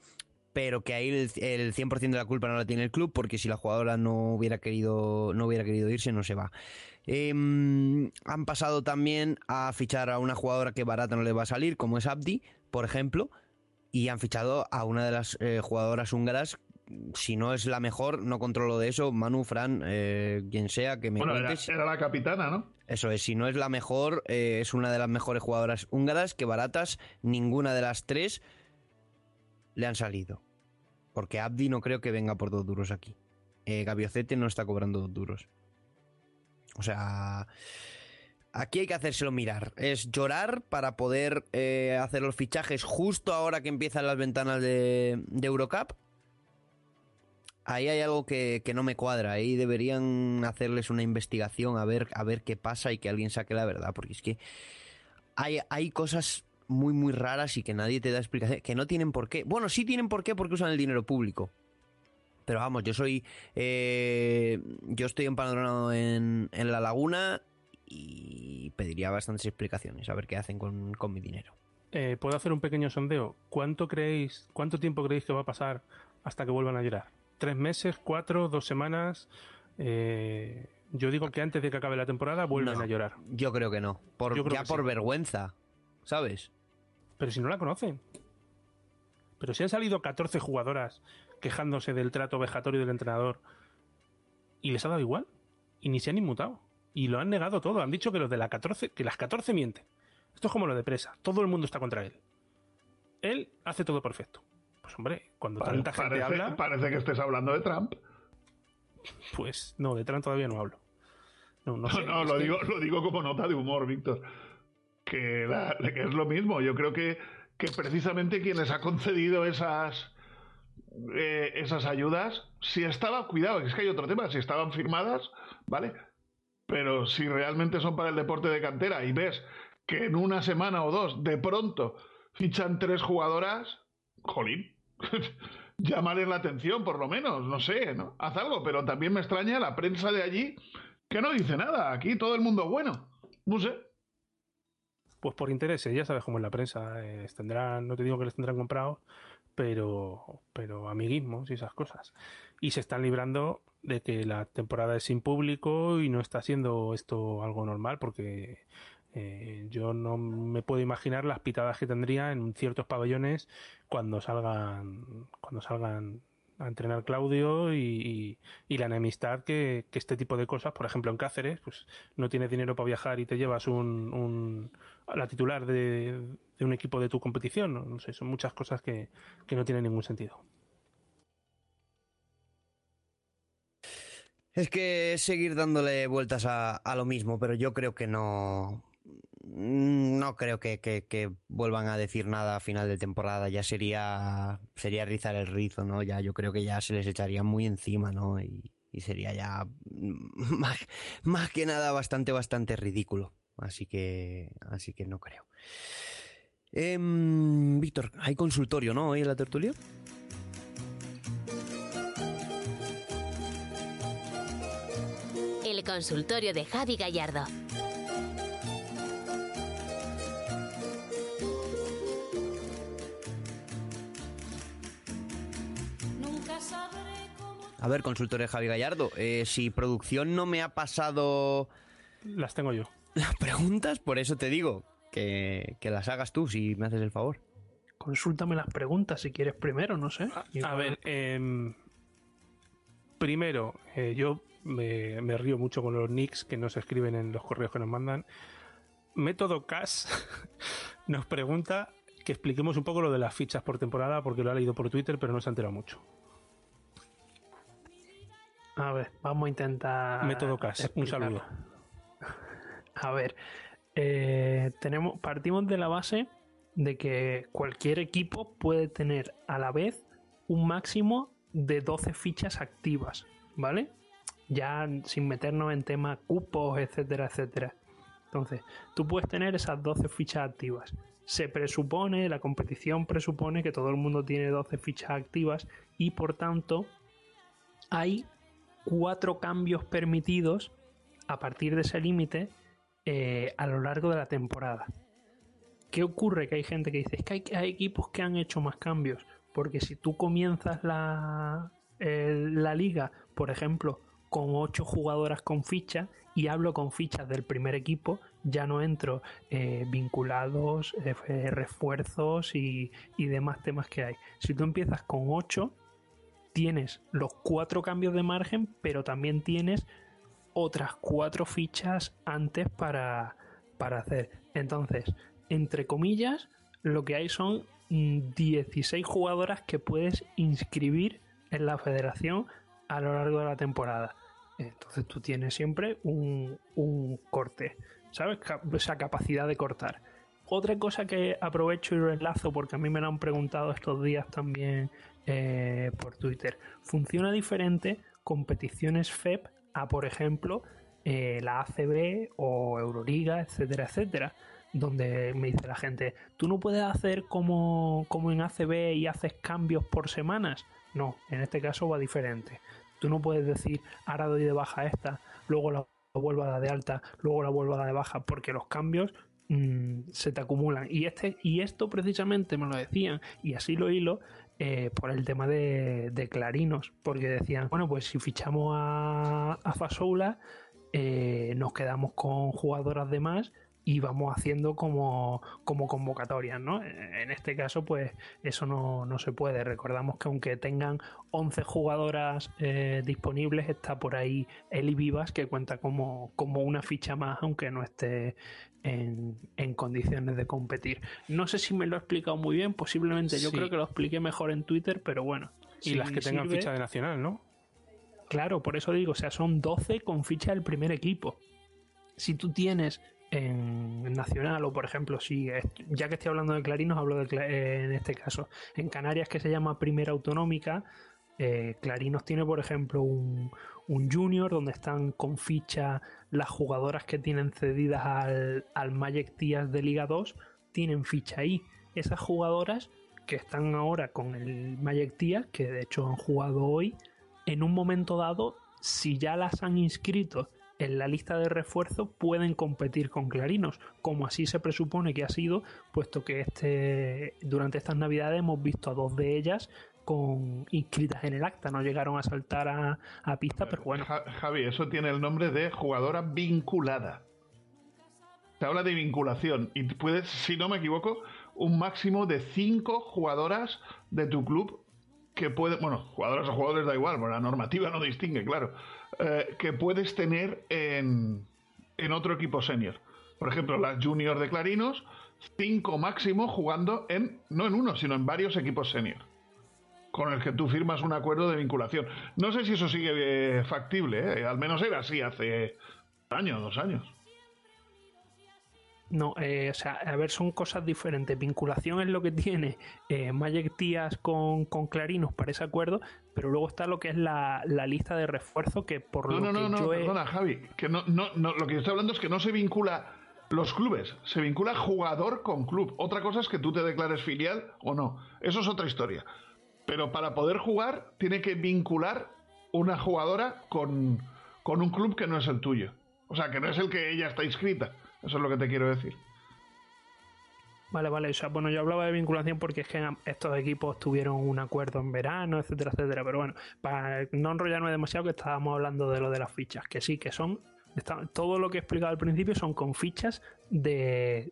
Speaker 1: pero que ahí el, el 100% de la culpa no la tiene el club, porque si la jugadora no hubiera querido, no hubiera querido irse, no se va. Em, han pasado también a fichar a una jugadora que barata no le va a salir, como es Abdi, por ejemplo, y han fichado a una de las eh, jugadoras húngaras. Si no es la mejor, no controlo de eso. Manu, Fran, eh, quien sea, que me
Speaker 8: Bueno, era, la capitana, ¿no?
Speaker 1: Eso es, si no es la mejor, eh, es una de las mejores jugadoras húngaras que baratas, ninguna de las tres le han salido. Porque Abdi no creo que venga por dos duros aquí. Eh, Gabiocete no está cobrando dos duros. O sea, Aquí hay que hacérselo mirar. Es llorar para poder eh, hacer los fichajes justo ahora que empiezan las ventanas de, de Eurocup. Ahí hay algo que, que no me cuadra. Ahí deberían hacerles una investigación a ver, a ver qué pasa y que alguien saque la verdad. Porque es que hay, hay cosas muy, muy raras y que nadie te da explicación. Que no tienen por qué. Bueno, sí tienen por qué porque usan el dinero público. Pero vamos, yo soy. eh, yo estoy empadronado en, en La Laguna y pediría bastantes explicaciones a ver qué hacen con, con mi dinero.
Speaker 2: Eh, ¿Puedo hacer un pequeño sondeo? ¿Cuánto creéis, cuánto tiempo creéis que va a pasar hasta que vuelvan a llorar? ¿Tres meses? ¿Cuatro? ¿Dos semanas? Eh, yo digo que antes de que acabe la temporada vuelven
Speaker 1: No,
Speaker 2: a llorar.
Speaker 1: Yo creo que no. Por, ya por
Speaker 2: sí.
Speaker 1: vergüenza, ¿sabes?
Speaker 2: Pero si no la conocen. Pero si han salido 14 jugadoras quejándose del trato vejatorio del entrenador y les ha dado igual. Y ni se han inmutado. Y lo han negado todo. Han dicho que los de la 14, que las 14 mienten. Esto es como lo de presa. Todo el mundo está contra él. Él hace todo perfecto. Pues hombre, cuando
Speaker 8: Pare-
Speaker 2: tanta gente
Speaker 8: parece,
Speaker 2: habla,
Speaker 8: parece que estés hablando de Trump.
Speaker 2: pues no, de Trump todavía no hablo. No, no,
Speaker 8: No,
Speaker 2: sé,
Speaker 8: no,
Speaker 2: es
Speaker 8: lo,
Speaker 2: que-
Speaker 8: digo, lo digo como nota de humor, Víctor. Que, es lo mismo. Yo creo que, que precisamente quien les ha concedido esas, eh, esas ayudas, si estaba, cuidado, es que hay otro tema, si estaban firmadas, ¿vale? Pero si realmente son para el deporte de cantera y ves que en una semana o dos, de pronto, fichan tres jugadoras, jolín, llámales la atención, por lo menos, no sé, ¿no? Haz algo, pero también me extraña la prensa de allí que no dice nada. Aquí todo el mundo bueno. No sé.
Speaker 2: Pues por intereses, ya sabes cómo es la prensa. tendrán, no te digo que les tendrán comprados, pero, pero amiguismos y esas cosas. Y se están librando de que la temporada es sin público y no está siendo esto algo normal porque eh, yo no me puedo imaginar las pitadas que tendría en ciertos pabellones cuando salgan cuando salgan a entrenar Claudio y, y- la enemistad que, que este tipo de cosas, por ejemplo en Cáceres, pues no tienes dinero para viajar y te llevas un, la titular de, de un equipo de tu competición, no, sé, son muchas cosas que, que no tienen ningún sentido.
Speaker 1: Es que seguir dándole vueltas a, a lo mismo, pero yo creo que no. No creo que, que- vuelvan a decir nada a final de temporada. Ya sería sería rizar el rizo, ¿no? Ya yo creo que ya se les echaría muy encima, ¿no? Y, y sería ya mm, más, más que nada bastante, bastante ridículo. Así que, así que no creo. Em, Víctor, hay consultorio, ¿no? Hoy en la tertulia.
Speaker 3: El consultorio de Javi Gallardo.
Speaker 1: A ver, consultorio de Javi Gallardo, eh, si producción no me ha pasado
Speaker 2: Las tengo yo.
Speaker 1: las preguntas, por eso te digo que, que las hagas tú, si me haces el favor.
Speaker 4: Consúltame las preguntas si quieres primero, no sé.
Speaker 2: A ver, em, primero, eh, yo me, me río mucho con los nicks que nos escriben en los correos que nos mandan. Método CAS nos pregunta que expliquemos un poco lo de las fichas por temporada porque lo ha leído por Twitter pero no se ha enterado mucho.
Speaker 4: A ver, vamos a intentar.
Speaker 2: Método CAS, un saludo.
Speaker 4: A ver, eh, tenemos, partimos de la base de que cualquier equipo puede tener a la vez un máximo de 12 fichas activas, ¿vale? Ya sin meternos en temas cupos, etcétera, etcétera. Entonces, tú puedes tener esas 12 fichas activas. Se presupone, la competición presupone que todo el mundo tiene 12 fichas activas y por tanto hay cuatro cambios permitidos a partir de ese límite eh, a lo largo de la temporada. ¿Qué ocurre? Que hay gente que dice, es que hay, equipos que han hecho más cambios, porque si tú comienzas la, el- la liga, por ejemplo, con ocho jugadoras con ficha, y hablo con fichas del primer equipo, ya no entro eh, vinculados, eh, refuerzos y, y demás temas que hay. Si tú empiezas con ocho, tienes los cuatro cambios de margen, pero también tienes otras cuatro fichas antes para, para hacer. Entonces, entre comillas, lo que hay son mm, 16 jugadoras que puedes inscribir en la federación a lo largo de la temporada. Entonces tú tienes siempre un, un corte. ¿sabes? esa capacidad de cortar. Otra cosa que aprovecho y enlazo porque a mí me lo han preguntado estos días también eh, por Twitter. ¿Funciona diferente competiciones FEP a, por ejemplo, eh, la ACB o Euroliga, etcétera, etcétera? Donde me dice la gente, tú no puedes hacer como, como en ACB y haces cambios por semanas. No, en este caso va diferente. Tú no puedes decir, ahora doy de baja esta, luego la vuelvo a dar de alta, luego la vuelvo a dar de baja, porque los cambios mm, se te acumulan. Y, este, y esto precisamente me lo decían, y así lo hilo, eh, por el tema de, clarinos, porque decían, bueno, pues si fichamos a, a Fasoula, eh, nos quedamos con jugadoras de más y vamos haciendo como, como convocatorias, ¿no? En este caso, pues eso no, se puede. Recordamos que aunque tengan 11 jugadoras eh, disponibles, está por ahí Eli Vivas, que cuenta como, como una ficha más, aunque no esté en, condiciones de competir. No sé si me lo he explicado muy bien, posiblemente yo creo que lo expliqué mejor en Twitter, pero bueno.
Speaker 2: Y las que tengan ficha de nacional, ¿no?
Speaker 4: Claro, por eso digo, o sea, son 12 con ficha del primer equipo. Si tú tienes en Nacional o por ejemplo si ya que estoy hablando de Clarinos hablo de eh, en este caso en Canarias que se llama Primera Autonómica eh, Clarinos tiene por ejemplo un, junior donde están con ficha las jugadoras que tienen cedidas al, al Magic Tías de Liga 2 tienen ficha ahí. Esas jugadoras que están ahora con el Magic Tías que de hecho han jugado hoy en un momento dado si ya las han inscrito en la lista de refuerzo pueden competir con Clarinos, como así se presupone que ha sido, puesto que este, durante estas navidades hemos visto a dos de ellas inscritas en el acta, no llegaron a saltar a, pista, pero bueno.
Speaker 8: Javi, eso tiene el nombre de jugadora vinculada. Se habla de vinculación y puedes, si no me equivoco, un máximo de cinco jugadoras de tu club que pueden, bueno, jugadoras o jugadores da igual, la normativa no distingue, claro, eh, que puedes tener en, en otro equipo senior. Por ejemplo, las juniors de Clarinos, cinco máximo jugando en, no en uno, sino en varios equipos senior. Con el que tú firmas un acuerdo de vinculación. No sé si eso sigue eh, factible, ¿eh? al menos era así hace un año, dos años.
Speaker 4: No, eh, o sea, a ver, son cosas diferentes. Vinculación es lo que tiene eh, Magic Tías con, con, Clarinos para ese acuerdo, pero luego está lo que es la, lista de refuerzo que por
Speaker 8: no,
Speaker 4: lo
Speaker 8: no,
Speaker 4: que
Speaker 8: no,
Speaker 4: yo
Speaker 8: no, perdona, Javi, que no, no, no, lo que yo estoy hablando es que no se vincula los clubes, se vincula jugador con club. Otra cosa es que tú te declares filial o no. Eso es otra historia. Pero para poder jugar, tiene que vincular una jugadora con, con un club que no es el tuyo. O sea, que no es el que ella está inscrita. Eso es lo que te quiero decir.
Speaker 4: Vale, vale. O sea, bueno, yo hablaba de vinculación porque es que estos equipos tuvieron un acuerdo en verano, etcétera, etcétera. Pero bueno, para no enrollarme demasiado, que estábamos hablando de lo de las fichas, que sí, que son. Todo lo que he explicado al principio son con fichas de,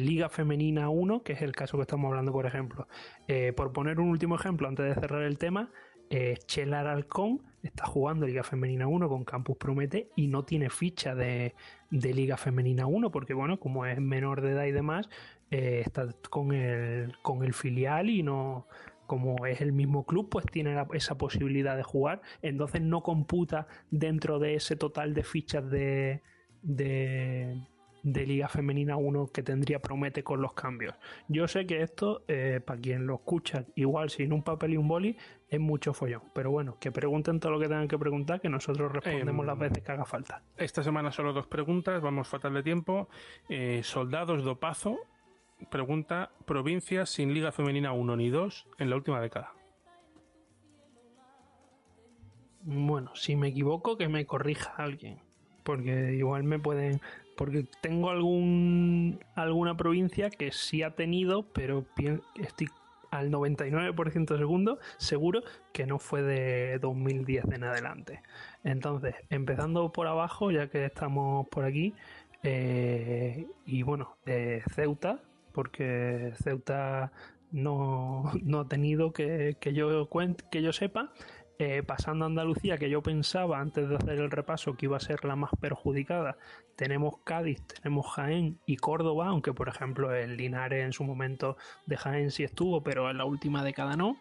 Speaker 4: Liga Femenina 1, que es el caso que estamos hablando, por ejemplo. Eh, por poner un último ejemplo, antes de cerrar el tema, eh, Chelar Alcón está jugando Liga Femenina 1 con Campus Promete y no tiene ficha de, Liga Femenina 1 porque bueno, como es menor de edad y demás, eh, está con el, con el filial y no, como es el mismo club, pues tiene esa posibilidad de jugar. Entonces no computa dentro de ese total de fichas de, de Liga Femenina 1 que tendría Promete con los cambios. Yo sé que esto, eh, para quien lo escucha, igual sin un papel y un boli, es mucho follón. Pero bueno, que pregunten todo lo que tengan que preguntar, que nosotros respondemos las em, veces que haga falta.
Speaker 2: Esta semana solo dos preguntas, vamos fatal de tiempo. Eh, Soldados Dopazo pregunta: provincias sin Liga Femenina 1 ni 2 en la última década.
Speaker 4: Bueno, si me equivoco, que me corrija alguien. Porque igual me pueden porque tengo algún alguna provincia que sí ha tenido, pero estoy al 99% segundo, seguro que no fue de 2010 en adelante. Entonces, empezando por abajo, ya que estamos por aquí, eh, y bueno, Ceuta, porque Ceuta no, ha tenido que, que, yo, que yo sepa, eh, pasando a Andalucía, que yo pensaba antes de hacer el repaso que iba a ser la más perjudicada, tenemos Cádiz, tenemos Jaén y Córdoba, aunque por ejemplo el Linares en su momento de Jaén sí estuvo, pero en la última década no.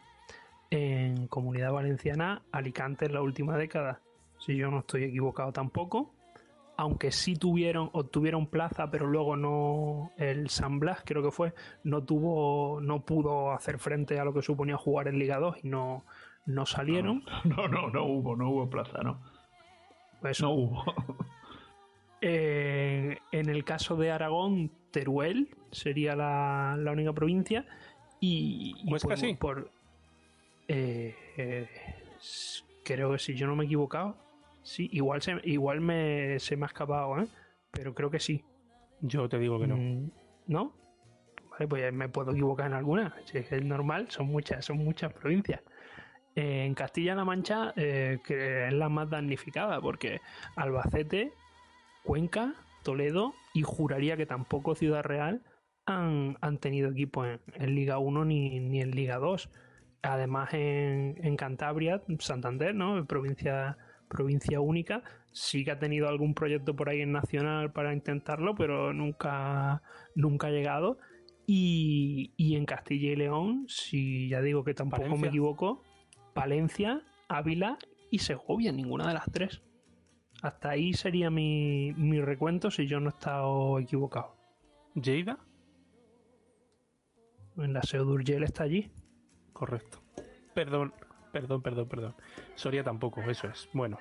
Speaker 4: En Comunidad Valenciana, Alicante en la última década, si yo no estoy equivocado tampoco. Aunque sí tuvieron, obtuvieron plaza, pero luego no, el San Blas creo que fue, no tuvo, no pudo hacer frente a lo que suponía jugar en Liga 2 y no, no salieron.
Speaker 8: No, no, no hubo, no hubo plaza, ¿no?
Speaker 4: Pues
Speaker 8: no hubo.
Speaker 4: Eh, en el caso de Aragón, Teruel sería la, la única provincia. Y, y
Speaker 2: Huesca
Speaker 4: por-
Speaker 2: sí.
Speaker 4: por- eh, eh, creo que si yo no me he equivocado, sí, igual se, igual me, se me ha escapado, ¿eh? pero creo que sí.
Speaker 2: Yo te digo que no.
Speaker 4: Mm, ¿No? Vale, pues me puedo equivocar en alguna. Si es normal, son muchas, son muchas provincias. Eh, en Castilla-La Mancha, eh, que es la más damnificada, porque Albacete, Cuenca, Toledo y juraría que tampoco Ciudad Real han, han tenido equipo en, en Liga 1 ni, ni en Liga 2. Además, en, en Cantabria, Santander, ¿no? Provincia, provincia única, sí que ha tenido algún proyecto por ahí en Nacional para intentarlo, pero nunca, nunca ha llegado. Y, y en Castilla y León, si ya digo que tampoco me equivoco, Palencia, Ávila y Segovia, ninguna de las tres. Hasta ahí sería mi, mi recuento si yo no he estado equivocado.
Speaker 2: ¿Lleida?
Speaker 4: En la Seu d'Urgell está allí.
Speaker 2: Correcto. Perdón, perdón, perdón, perdón. Soria tampoco, eso es. Bueno.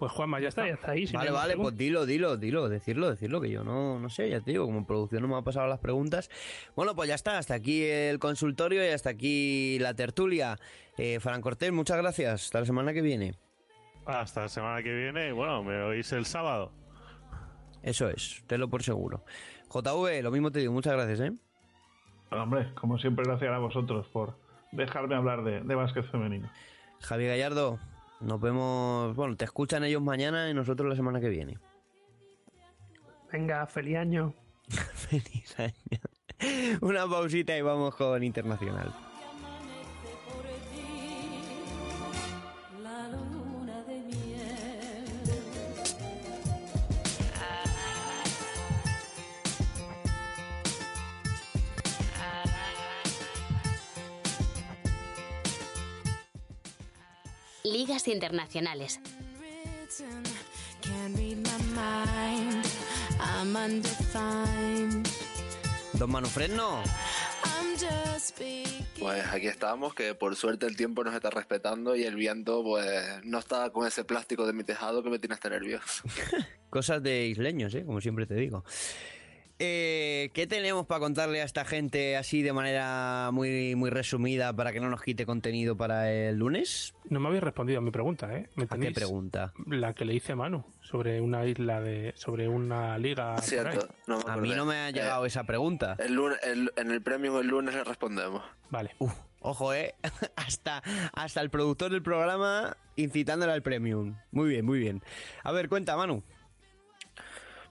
Speaker 2: Pues Juanma, ya está.
Speaker 4: Ya está ahí. si
Speaker 1: Vale, vale, pues dilo, dilo, dilo, decirlo, decirlo, que yo no, no sé, ya te digo, como producción no me ha pasado las preguntas. Bueno, pues ya está, hasta aquí el consultorio y hasta aquí la tertulia. Eh, Fran Cortés, muchas gracias, hasta la semana que viene.
Speaker 7: Hasta la semana que viene y bueno, me oís el sábado.
Speaker 1: Eso es, tenlo por seguro. JV, lo mismo te digo, muchas gracias, ¿eh?
Speaker 8: Hombre, como siempre, gracias a vosotros por dejarme hablar de, de básquet femenino.
Speaker 1: Javi Gallardo, nos vemos, bueno, te escuchan ellos mañana y nosotros la semana que viene.
Speaker 4: Venga, feliz año.
Speaker 1: Feliz año. Una pausita y vamos con Internacional.
Speaker 3: Ligas internacionales.
Speaker 1: Don Manu Fresno,
Speaker 13: I'm just speaking.
Speaker 12: Pues aquí estamos, que por suerte el tiempo nos está respetando y el viento pues no está con ese plástico de mi tejado que me tiene hasta nervioso.
Speaker 1: cosas de isleños, ¿eh? Como siempre te digo. Eh, ¿Qué tenemos para contarle a esta gente así de manera muy, muy resumida para que no nos quite contenido para el lunes?
Speaker 2: No me habéis respondido a mi pregunta, ¿eh? ¿Me
Speaker 1: ¿A qué pregunta?
Speaker 2: La que le hice a Manu, sobre una isla de... sobre una liga...
Speaker 12: Cierto, no me
Speaker 1: A mí no me ha llegado
Speaker 12: Eh,
Speaker 1: esa pregunta.
Speaker 12: el lunes, el- en el premio el lunes le respondemos.
Speaker 2: Vale.
Speaker 1: Uf, ojo, ¿eh? hasta, hasta el productor del programa incitándole al premium. Muy bien, muy bien. A ver, cuenta, Manu.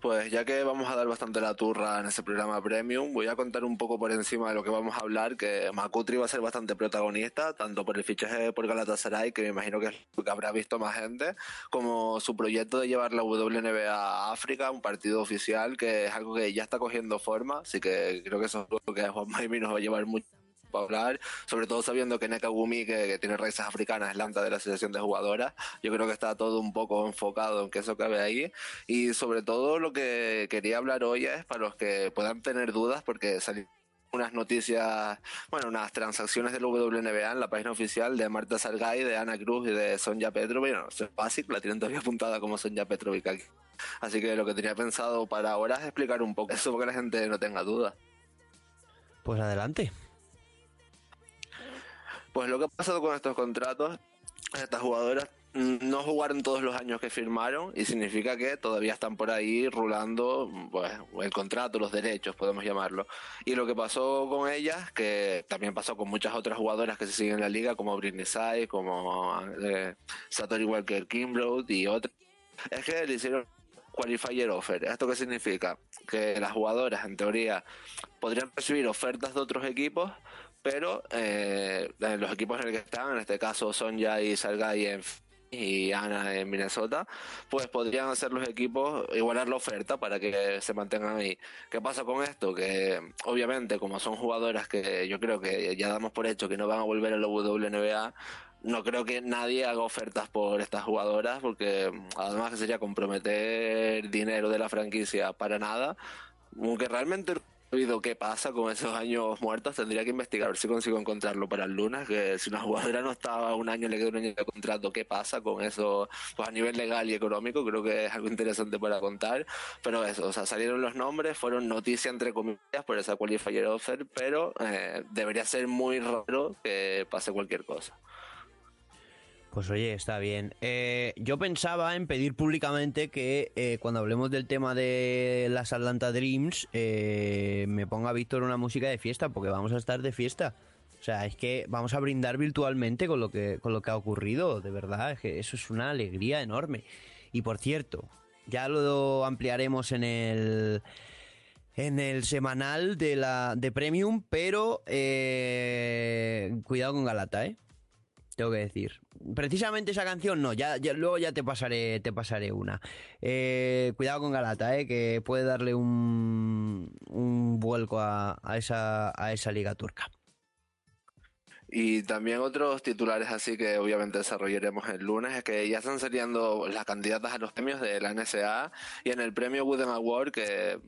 Speaker 12: Pues ya que vamos a dar bastante la turra en ese programa premium, voy a contar un poco por encima de lo que vamos a hablar, que Makutri va a ser bastante protagonista, tanto por el fichaje por Galatasaray, que me imagino que es lo que habrá visto más gente, como su proyecto de llevar la WNBA a África, un partido oficial, que es algo que ya está cogiendo forma, así que creo que eso es algo que Juan Maimi nos va a llevar mucho para hablar, sobre todo sabiendo que Nekagumi, que, que tiene raíces africanas, es la anta de la asociación de jugadoras. Yo creo que está todo un poco enfocado en que eso cabe ahí. Y sobre todo lo que quería hablar hoy es para los que puedan tener dudas, porque salieron unas noticias, bueno, unas transacciones del WNBA en la página oficial de Marta Sargay, de Ana Cruz y de Sonja Petrovic. Bueno, eso es básico, la tienen todavía apuntada como Sonja Petrovic aquí. Así que lo que tenía pensado para ahora es explicar un poco eso, porque la gente no tenga dudas.
Speaker 1: Pues adelante.
Speaker 12: Pues lo que ha pasado con estos contratos, estas jugadoras no jugaron todos los años que firmaron y significa que todavía están por ahí rulando pues, el contrato, los derechos, podemos llamarlo. Y lo que pasó con ellas, que también pasó con muchas otras jugadoras que se siguen en la liga, como Britney Sai, como eh, Satori Walker Kimbrough y otras, es que le hicieron qualifier offer. ¿Esto qué significa? Que las jugadoras, en teoría, podrían recibir ofertas de otros equipos, pero eh, en los equipos en el que están, en este caso Sonja y Salgai en y Ana en Minnesota, pues podrían hacer los equipos igualar la oferta para que se mantengan ahí. ¿Qué pasa con esto? Que obviamente como son jugadoras que yo creo que ya damos por hecho que no van a volver a la WNBA, no creo que nadie haga ofertas por estas jugadoras porque mm, además que sería comprometer dinero de la franquicia para nada. Aunque realmente sabido qué pasa con esos años muertos, tendría que investigar si consigo encontrarlo para el lunes, que si una jugadora no estaba un año, le queda un año de contrato, ¿qué pasa con eso? Pues a nivel legal y económico, creo que es algo interesante para contar. Pero eso, o sea, salieron los nombres, fueron noticia entre comillas por esa qualifier offer, pero eh, debería ser muy raro que pase cualquier cosa.
Speaker 1: Pues oye, está bien. Eh, yo pensaba en pedir públicamente que eh, cuando hablemos del tema de las Atlanta Dreams eh, me ponga Víctor una música de fiesta, porque vamos a estar de fiesta. O sea, es que vamos a brindar virtualmente con lo que, con lo que ha ocurrido, de verdad, es que eso es una alegría enorme. Y por cierto, ya lo ampliaremos en el en el semanal de la de Premium, pero cuidado con Galata, ¿eh? Tengo que decir. Precisamente esa canción no, ya, luego ya te pasaré, te pasaré una. Eh, cuidado con Galata, eh, que puede darle un, vuelco a, a esa, a esa liga turca.
Speaker 12: Y también otros titulares así que obviamente desarrollaremos el lunes es que ya están saliendo las candidatas a los premios de la NSA y en el premio Wooden Award que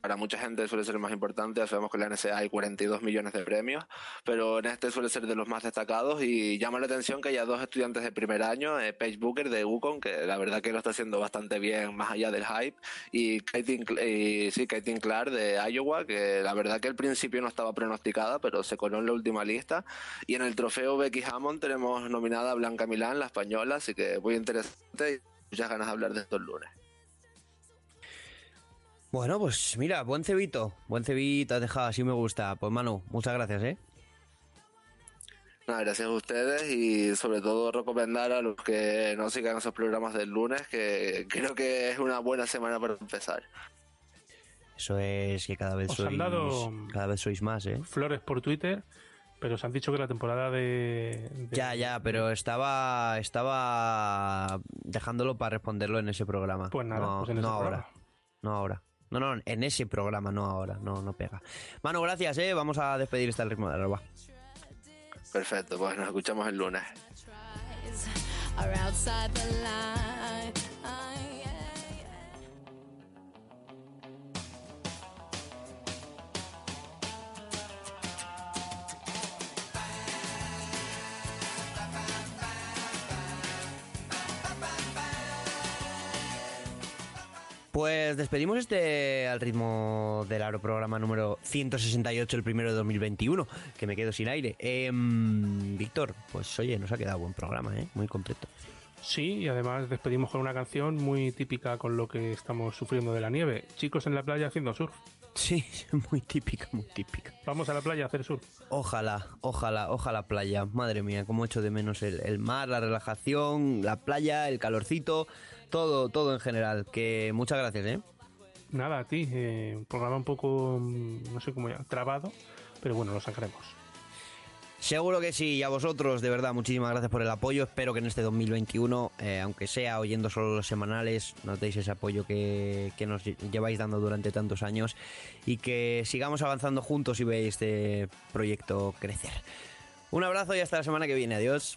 Speaker 12: para mucha gente suele ser más importante, sabemos que en la NSA hay 42 millones de premios, pero en este suele ser de los más destacados y llama la atención que haya dos estudiantes de primer año, eh, Paige Booker de UConn, que la verdad que lo está haciendo bastante bien más allá del hype, y Caitlin, sí, Clark de Iowa, que la verdad que al principio no estaba pronosticada, pero se coló en la última lista. Y en el trofeo Becky Hammond tenemos nominada a Blanca Milán, la española, así que muy interesante y muchas ganas de hablar de esto el lunes.
Speaker 1: Bueno, pues mira, buen cebito, buen cebito has dejado, así me gusta. Pues Manu, muchas gracias, ¿eh?
Speaker 12: Nada, gracias a ustedes y sobre todo recomendar a los que no sigan esos programas del lunes, que creo que es una buena semana para empezar.
Speaker 1: Eso es que cada vez
Speaker 2: Os
Speaker 1: sois,
Speaker 2: han dado-
Speaker 1: cada vez sois más, ¿eh?
Speaker 2: Flores por Twitter, pero os han dicho que la temporada de. de-
Speaker 1: Ya, ya, pero estaba estaba dejándolo para responderlo en ese programa.
Speaker 2: Pues nada,
Speaker 1: no,
Speaker 2: pues en ese
Speaker 1: no ahora.
Speaker 2: programa.
Speaker 1: No ahora. No, no, en ese programa, no ahora. No, no pega. Manu, gracias, eh. Vamos a despedir este ritmo de la roba.
Speaker 12: Perfecto, pues nos escuchamos el lunes.
Speaker 1: Pues despedimos este al ritmo del Aro programa número 168, el primero de 2021, que me quedo sin aire. Em, Víctor, pues oye, nos ha quedado buen programa, ¿eh? Muy completo.
Speaker 2: Sí, y además despedimos con una canción muy típica con lo que estamos sufriendo de la nieve. Chicos en la playa haciendo surf.
Speaker 1: Sí, muy típica, muy típica.
Speaker 2: Vamos a la playa a hacer surf.
Speaker 1: Ojalá, ojalá, ojalá playa. Madre mía, cómo echo de menos el, el mar, la relajación, la playa, el calorcito, todo, todo en general. Que muchas gracias, ¿eh?
Speaker 2: Nada, a ti. eh, un programa un poco, mm, no sé cómo ya, trabado, pero bueno, lo sacaremos.
Speaker 1: Seguro que sí, y a vosotros, de verdad, muchísimas gracias por el apoyo. Espero que en este 2021, eh, aunque sea oyendo solo los semanales, nos deis ese apoyo que, que nos lle- lleváis dando durante tantos años y que sigamos avanzando juntos y veáis este proyecto crecer. Un abrazo y hasta la semana que viene. Adiós.